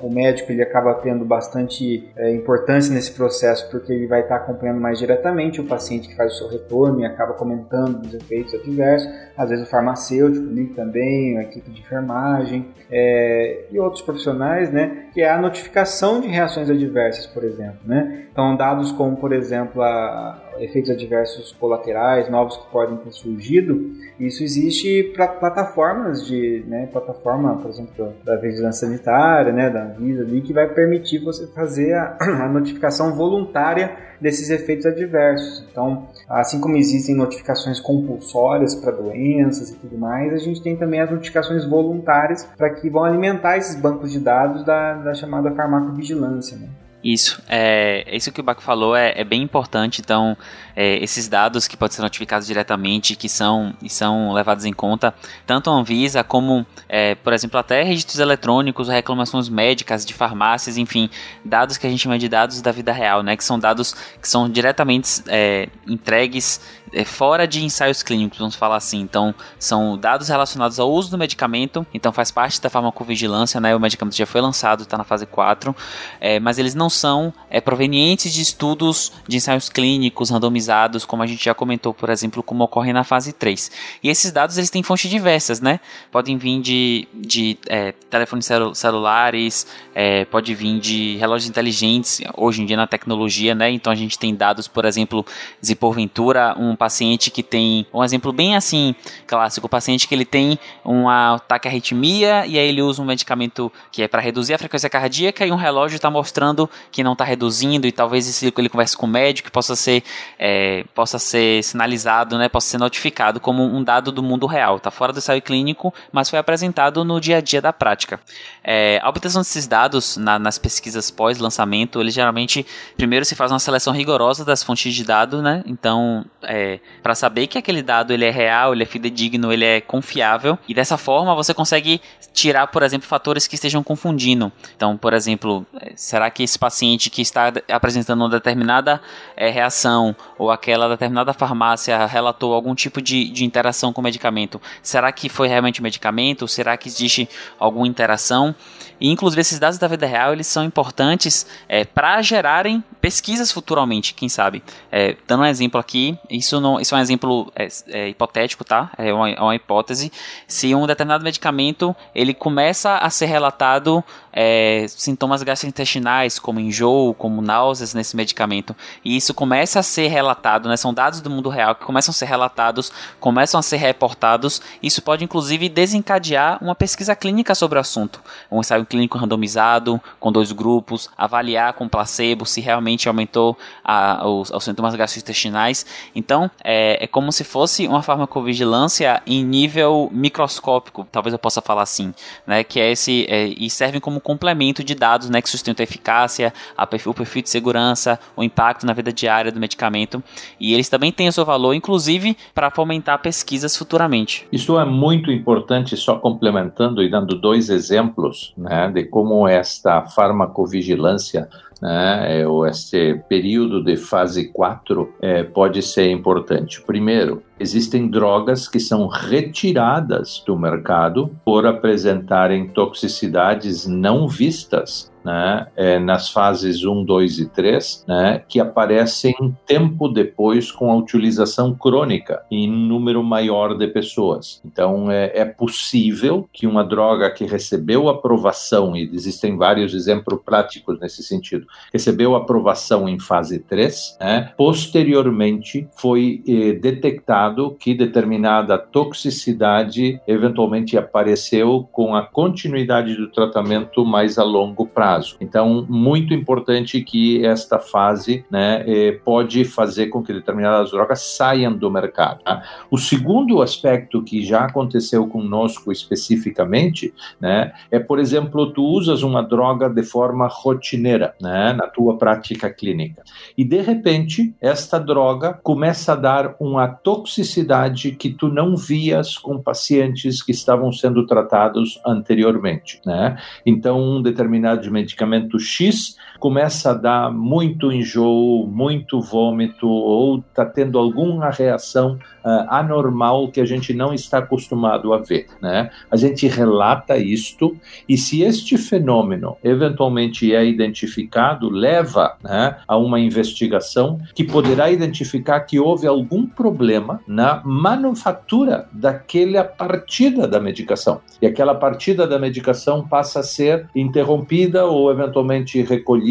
B: o médico ele acaba tendo bastante é, importância nesse processo porque ele vai estar acompanhando mais diretamente o paciente que faz o seu retorno e acaba comentando os efeitos adversos. Às vezes o farmacêutico também, a equipe de enfermagem é, e outros profissionais, né? Que é a notificação de reações adversas, por exemplo, né? Então dados como, por exemplo, a, efeitos adversos colaterais novos que podem ter surgido, isso existe para plataformas de, né, plataforma, por exemplo, da vigilância sanitária, né, da Anvisa ali, que vai permitir você fazer a, a notificação voluntária desses efeitos adversos. Então, assim como existem notificações compulsórias para doenças e tudo mais, a gente tem também as notificações voluntárias para que vão alimentar esses bancos de dados da, da chamada farmacovigilância. Né?
E: Isso, é, isso que o Baco falou é, é bem importante. Então, é, esses dados que podem ser notificados diretamente, que são, e são levados em conta, tanto a Anvisa como, é, por exemplo, até registros eletrônicos, reclamações médicas de farmácias, enfim, dados que a gente chama de dados da vida real, né, que são dados que são diretamente é, entregues é, fora de ensaios clínicos, vamos falar assim. Então, são dados relacionados ao uso do medicamento, então faz parte da farmacovigilância, né? O medicamento já foi lançado, está na fase 4, é, mas eles não são é, provenientes de estudos de ensaios clínicos randomizados, como a gente já comentou, por exemplo, como ocorre na fase 3. E esses dados eles têm fontes diversas, né? Podem vir de, de é, telefones celu celulares, é, pode vir de relógios inteligentes, hoje em dia na tecnologia, né? Então a gente tem dados, por exemplo, se porventura um paciente que tem um exemplo bem assim clássico, o paciente que ele tem um ataque arritmia e aí ele usa um medicamento que é para reduzir a frequência cardíaca e um relógio está mostrando que não está reduzindo e talvez ele converse com o médico possa ser é, possa ser sinalizado, né, possa ser notificado como um dado do mundo real, está fora do ensaio clínico, mas foi apresentado no dia a dia da prática. É, a obtenção desses dados na, nas pesquisas pós-lançamento, ele geralmente primeiro se faz uma seleção rigorosa das fontes de dados, né? Então, é, para saber que aquele dado ele é real, ele é fidedigno, ele é confiável e dessa forma você consegue tirar, por exemplo, fatores que estejam confundindo. Então, por exemplo, é, será que esse paciente que está apresentando uma determinada é, reação ou aquela determinada farmácia relatou algum tipo de, de interação com o medicamento, será que foi realmente medicamento? Será que existe alguma interação? E, inclusive, esses dados da vida real eles são importantes é, para gerarem pesquisas futuramente, quem sabe. É, dando um exemplo aqui, isso, não, isso é um exemplo é, é hipotético, tá? É uma, é uma, hipótese. Se um determinado medicamento ele começa a ser relatado é, sintomas gastrointestinais, como enjoo, como náuseas nesse medicamento, e isso começa a ser relatado, né? São dados do mundo real que começam a ser relatados, começam a ser reportados. Isso pode, inclusive, desencadear uma pesquisa clínica sobre o assunto. Um ensaio clínico randomizado, com dois grupos, avaliar com placebo se realmente aumentou a, os, os, sintomas gastrointestinais. Então, é, é, como se fosse uma farmacovigilância em nível microscópico, talvez eu possa falar assim, né? Que é esse, é, e servem como complemento de dados, né? Que sustentam a eficácia, a perfil, o perfil de segurança, o impacto na vida diária do medicamento. E eles também têm o seu valor, inclusive, para fomentar pesquisas futuramente.
C: Isso é muito importante, só complementando e dando dois exemplos, né? de como esta farmacovigilância né, ou este período de fase 4 é, pode ser importante. Primeiro, existem drogas que são retiradas do mercado por apresentarem toxicidades não vistas né, é, nas fases 1, 2 e 3, né, que aparecem tempo depois com a utilização crônica em número maior de pessoas. Então, é, é possível que uma droga que recebeu aprovação, e existem vários exemplos práticos nesse sentido, recebeu aprovação em fase 3, né, posteriormente foi eh, detectado que determinada toxicidade eventualmente apareceu com a continuidade do tratamento mais a longo prazo. Então, muito importante que esta fase né, eh, pode fazer com que determinadas drogas saiam do mercado. Tá? O segundo aspecto que já aconteceu conosco especificamente né, é, por exemplo, tu usas uma droga de forma rotineira né, na tua prática clínica e de repente esta droga começa a dar uma toxicidade que tu não vias com pacientes que estavam sendo tratados anteriormente, né? Então, um determinado medicamento X começa a dar muito enjoo, muito vômito ou está tendo alguma reação uh, anormal que a gente não está acostumado a ver, né? A gente relata isto e se este fenômeno eventualmente é identificado, leva né, a uma investigação que poderá identificar que houve algum problema na manufatura daquela partida da medicação. E aquela partida da medicação passa a ser interrompida ou eventualmente recolhida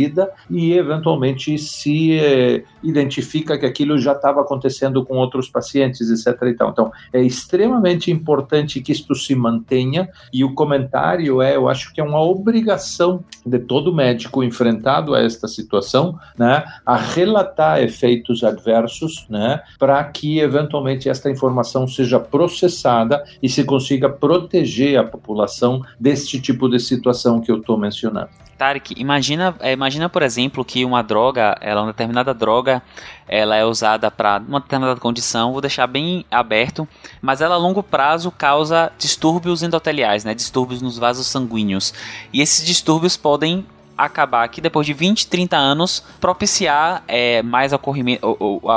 C: e eventualmente se eh, identifica que aquilo já estava acontecendo com outros pacientes, etc. Então, é extremamente importante que isto se mantenha e o comentário é, eu acho que é uma obrigação de todo médico enfrentado a esta situação, né, a relatar efeitos adversos, né, para que eventualmente esta informação seja processada e se consiga proteger a população deste tipo de situação que eu estou mencionando.
E: Tarek, imagina, é, imagina por exemplo que uma droga, ela uma determinada droga, ela é usada para uma determinada condição, vou deixar bem aberto, mas ela a longo prazo causa distúrbios endoteliais, né, distúrbios nos vasos sanguíneos. E esses distúrbios podem acabar aqui, depois de 20, 30 anos, propiciar é, mais a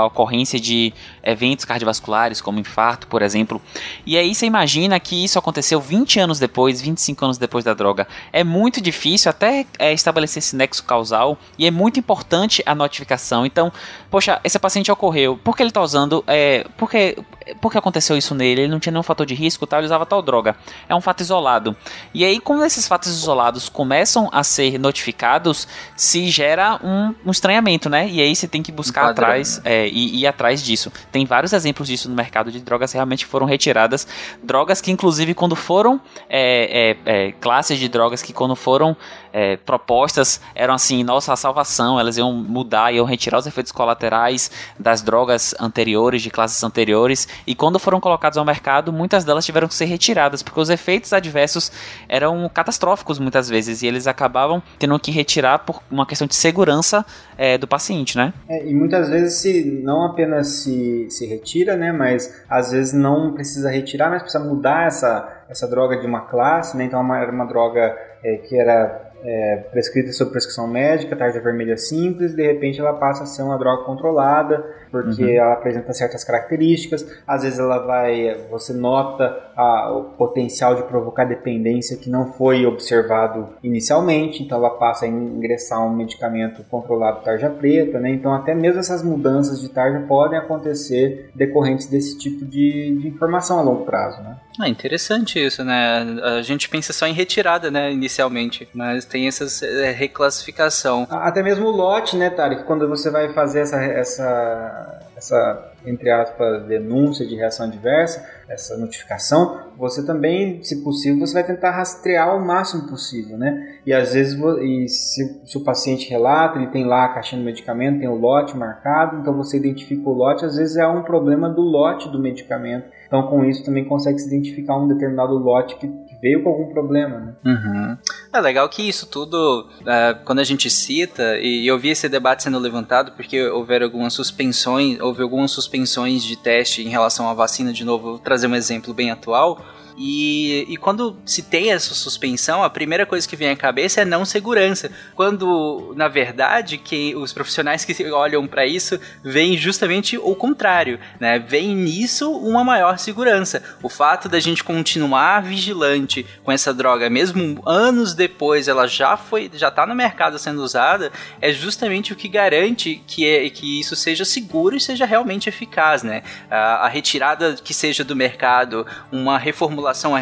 E: ocorrência de eventos cardiovasculares, como infarto, por exemplo. E aí você imagina que isso aconteceu 20 anos depois, 25 anos depois da droga. É muito difícil até é, estabelecer esse nexo causal e é muito importante a notificação. Então, poxa, esse paciente ocorreu, por que ele está usando? É, por, que, por que aconteceu isso nele? Ele não tinha nenhum fator de risco, tal, ele usava tal droga. É um fato isolado. E aí, quando esses fatos isolados começam a ser notificados, se gera um, um estranhamento, né? E aí você tem que buscar um atrás é, e ir atrás disso. Tem vários exemplos disso no mercado de drogas realmente foram retiradas. Drogas que, inclusive, quando foram é, é, é classes de drogas que quando foram é, propostas eram assim, nossa, a salvação, elas iam mudar, iam retirar os efeitos colaterais das drogas anteriores, de classes anteriores, e quando foram colocadas ao mercado, muitas delas tiveram que ser retiradas, porque os efeitos adversos eram catastróficos muitas vezes, e eles acabavam tendo que retirar por uma questão de segurança é, do paciente, né?
B: É, e muitas vezes se não apenas se, se retira, né, mas às vezes não precisa retirar, mas precisa mudar essa, essa droga de uma classe, né, então era uma droga é, que era é, prescrita sob prescrição médica, tarja vermelha simples, de repente ela passa a ser uma droga controlada, porque uhum. ela apresenta certas características. Às vezes ela vai, você nota a, o potencial de provocar dependência que não foi observado inicialmente, então ela passa a ingressar um medicamento controlado tarja preta, né? Então até mesmo essas mudanças de tarja podem acontecer decorrentes desse tipo de, de informação a longo prazo, né?
A: Ah, interessante isso, né? A gente pensa só em retirada, né, inicialmente, mas tem essa é, reclassificação.
B: Até mesmo o lote, né, Tarek, quando você vai fazer essa, essa, essa entre aspas, denúncia de reação adversa, essa notificação, você também, se possível, você vai tentar rastrear o máximo possível, né? E às vezes, e se, se, o paciente relata, ele tem lá a caixinha do medicamento, tem o lote marcado, então você identifica o lote, às vezes é um problema do lote do medicamento. Então, com isso, também consegue se identificar um determinado lote que, veio com algum problema, né?
A: Uhum. É legal que isso tudo, uh, quando a gente cita, e eu vi esse debate sendo levantado porque houveram algumas suspensões, houve algumas suspensões de teste em relação à vacina, de novo, vou trazer um exemplo bem atual, e, e quando se tem essa suspensão, a primeira coisa que vem à cabeça é não segurança. Quando, na verdade, que os profissionais que olham para isso veem justamente o contrário, né? Vem nisso uma maior segurança. O fato da gente continuar vigilante com essa droga, mesmo anos depois ela já foi, já tá no mercado sendo usada, é justamente o que garante que, é, que isso seja seguro e seja realmente eficaz, né? A, a retirada que seja do mercado, uma reformulação população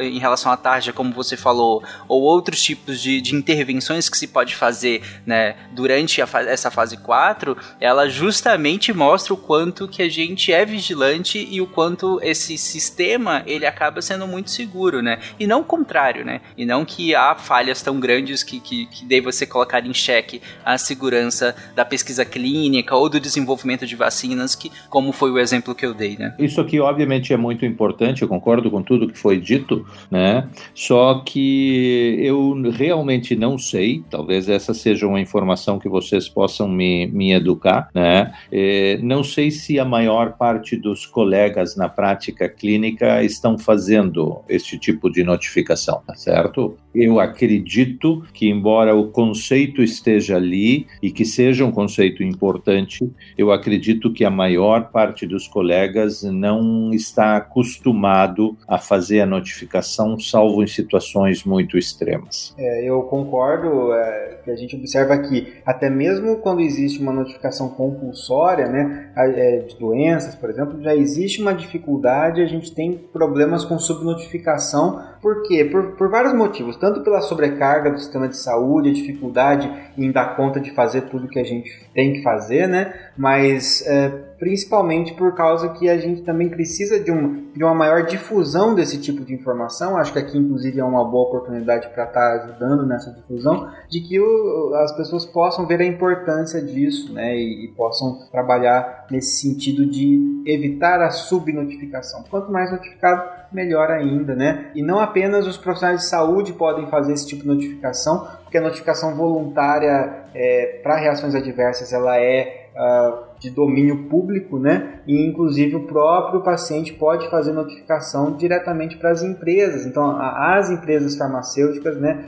A: em relação à tarja, como você falou, ou outros tipos de, de intervenções que se pode fazer né, durante a, essa fase 4, ela justamente mostra o quanto que a gente é vigilante e o quanto esse sistema ele acaba sendo muito seguro, né? E não o contrário, né? E não que há falhas tão grandes que, que, que você colocar em xeque a segurança da pesquisa clínica ou do desenvolvimento de vacinas, que, como foi o exemplo que eu dei, né?
C: Isso aqui, obviamente, é muito importante, eu concordo com tudo que foi dito, né? Só que eu realmente não sei, talvez essa seja uma informação que vocês possam me, me educar, né? É, não sei se a maior parte dos colegas na prática clínica estão fazendo este tipo de notificação, tá certo? Eu acredito que, embora o conceito esteja ali e que seja um conceito importante, eu acredito que a maior parte dos colegas não está acostumado a fazer a notificação, salvo em situações muito extremas.
B: É, eu concordo é, que a gente observa que até mesmo quando existe uma notificação compulsória, né, é, de doenças, por exemplo, já existe uma dificuldade, a gente tem problemas com subnotificação, por quê? Por, por vários motivos, tanto pela sobrecarga do sistema de saúde, a dificuldade em dar conta de fazer tudo que a gente tem que fazer, né, mas é, principalmente por causa que a gente também precisa de, um, de uma maior difusão desse tipo de informação. Acho que aqui, inclusive, é uma boa oportunidade para estar tá ajudando nessa difusão, de que o, as pessoas possam ver a importância disso né, e, e, possam trabalhar nesse sentido de evitar a subnotificação. Quanto mais notificado, melhor ainda, né? E não apenas os profissionais de saúde podem fazer esse tipo de notificação, porque a notificação voluntária é, para reações adversas ela é uh, de domínio público, né? E inclusive o próprio paciente pode fazer notificação diretamente para as empresas. Então, as empresas farmacêuticas, né,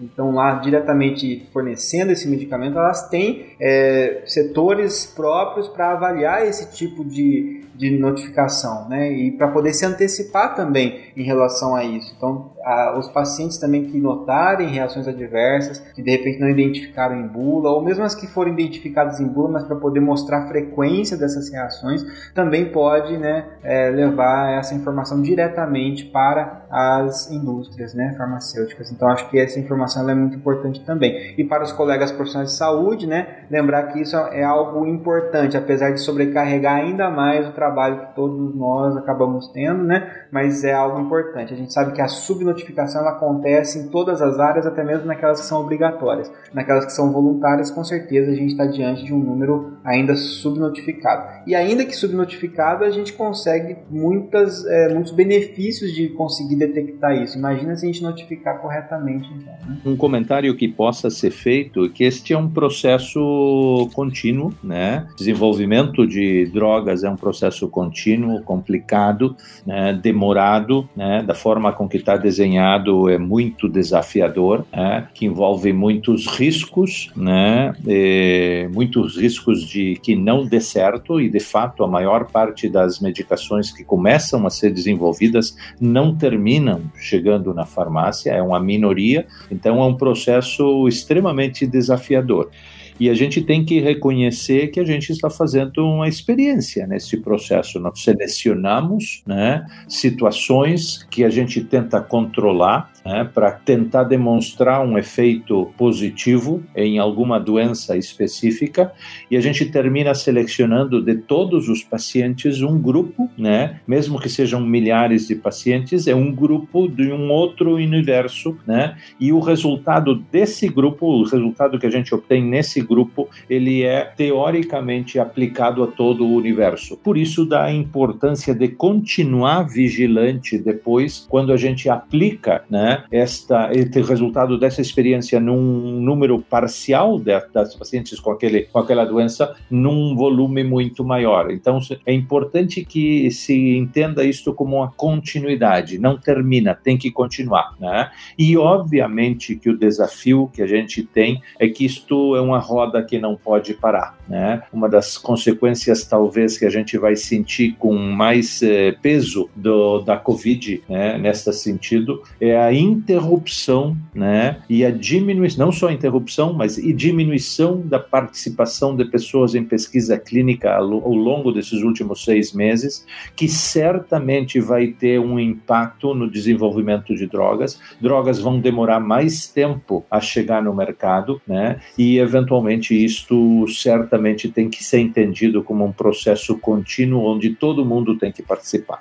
B: estão lá diretamente fornecendo esse medicamento, elas têm é, setores próprios para avaliar esse tipo de, de notificação, né? E para poder se antecipar também em relação a isso. Então, a, os pacientes também que notarem reações adversas, que de repente não identificaram em bula, ou mesmo as que foram identificadas em bula, mas para poder mostrar a frequência dessas reações, também pode né, é, levar essa informação diretamente para as indústrias né, farmacêuticas. Então, acho que essa informação é muito importante também. E para os colegas profissionais de saúde, né, lembrar que isso é algo importante, apesar de sobrecarregar ainda mais o trabalho que todos nós acabamos tendo, né, mas é algo importante. A gente sabe que a subnotificação acontece em todas as áreas, até mesmo naquelas que são obrigatórias. Naquelas que são voluntárias, com certeza a gente está diante de um número ainda subnotificado. E ainda que subnotificado, a gente consegue muitas, é, muitos benefícios de conseguir detectar isso. Imagina se a gente notificar corretamente. Então, né?
C: Um comentário que possa ser feito é que este é um processo contínuo, né? Desenvolvimento de drogas é um processo contínuo, complicado, né? demorado, né? da forma com que está desenhado é muito desafiador, né? que envolve muitos riscos, né? E muitos riscos de que não dê certo e de fato a maior parte das medicações que começam a ser desenvolvidas não terminam chegando na farmácia, é uma minoria, então é um processo extremamente desafiador. E a gente tem que reconhecer que a gente está fazendo uma experiência nesse processo. Nós selecionamos né, situações que a gente tenta controlar né, para tentar demonstrar um efeito positivo em alguma doença específica e a gente termina selecionando de todos os pacientes um grupo, né, mesmo que sejam milhares de pacientes, é um grupo de um outro universo, né, e o resultado desse grupo, o resultado que a gente obtém nesse grupo, ele é teoricamente aplicado a todo o universo. Por isso da importância de continuar vigilante depois quando a gente aplica, né, esta, este resultado dessa experiência num número parcial de, das pacientes com, aquele, com aquela doença num volume muito maior. Então, é importante que se entenda isto como uma continuidade, não termina, tem que continuar. Né? E, obviamente, que o desafio que a gente tem é que isto é uma roda que não pode parar. Né? Uma das consequências, talvez, que a gente vai sentir com mais eh, peso do, da Covid, né, nesse sentido, é a interrupção, né? E a diminuição, não só a interrupção, mas e diminuição da participação de pessoas em pesquisa clínica ao, ao longo desses últimos seis meses, que certamente vai ter um impacto no desenvolvimento de drogas. Drogas vão demorar mais tempo a chegar no mercado, né? E eventualmente isto certamente tem que ser entendido como um processo contínuo onde todo mundo tem que participar.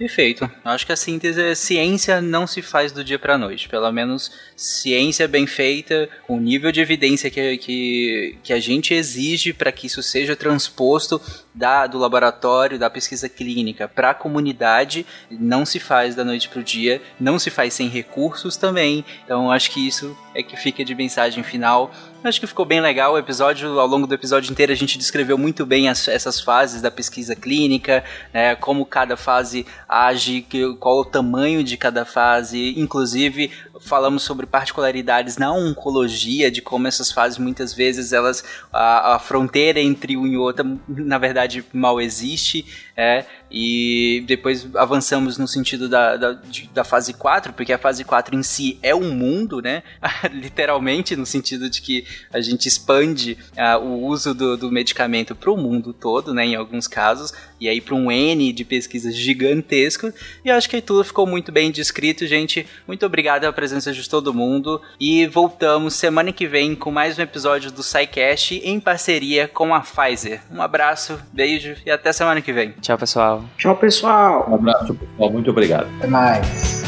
A: Perfeito. Acho que a síntese é ciência não se faz do dia para noite. Pelo menos ciência bem feita, o nível de evidência que, que, que a gente exige para que isso seja transposto da, do laboratório, da pesquisa clínica para a comunidade, não se faz da noite para o dia, não se faz sem recursos também. Então acho que isso é que fica de mensagem final. Acho que ficou bem legal o episódio. Ao longo do episódio inteiro a gente descreveu muito bem as, essas fases da pesquisa clínica, né, como cada fase age, que, qual o tamanho de cada fase, inclusive falamos sobre particularidades na oncologia, de como essas fases muitas vezes elas a, a fronteira entre um e outro na verdade mal existe, é, e depois avançamos no sentido da, da, da fase 4, porque a fase 4 em si é um mundo, né? Literalmente, no sentido de que a gente expande uh, o uso do, do medicamento para o mundo todo, né? Em alguns casos, e aí para um N de pesquisas gigantesco. E acho que tudo ficou muito bem descrito, gente. Muito obrigado pela presença de todo mundo. E voltamos semana que vem com mais um episódio do SciCast em parceria com a Pfizer. Um abraço, beijo e até semana que vem.
E: Tchau, pessoal.
D: Tchau, pessoal.
C: Um abraço, pessoal. Muito obrigado.
B: Até mais.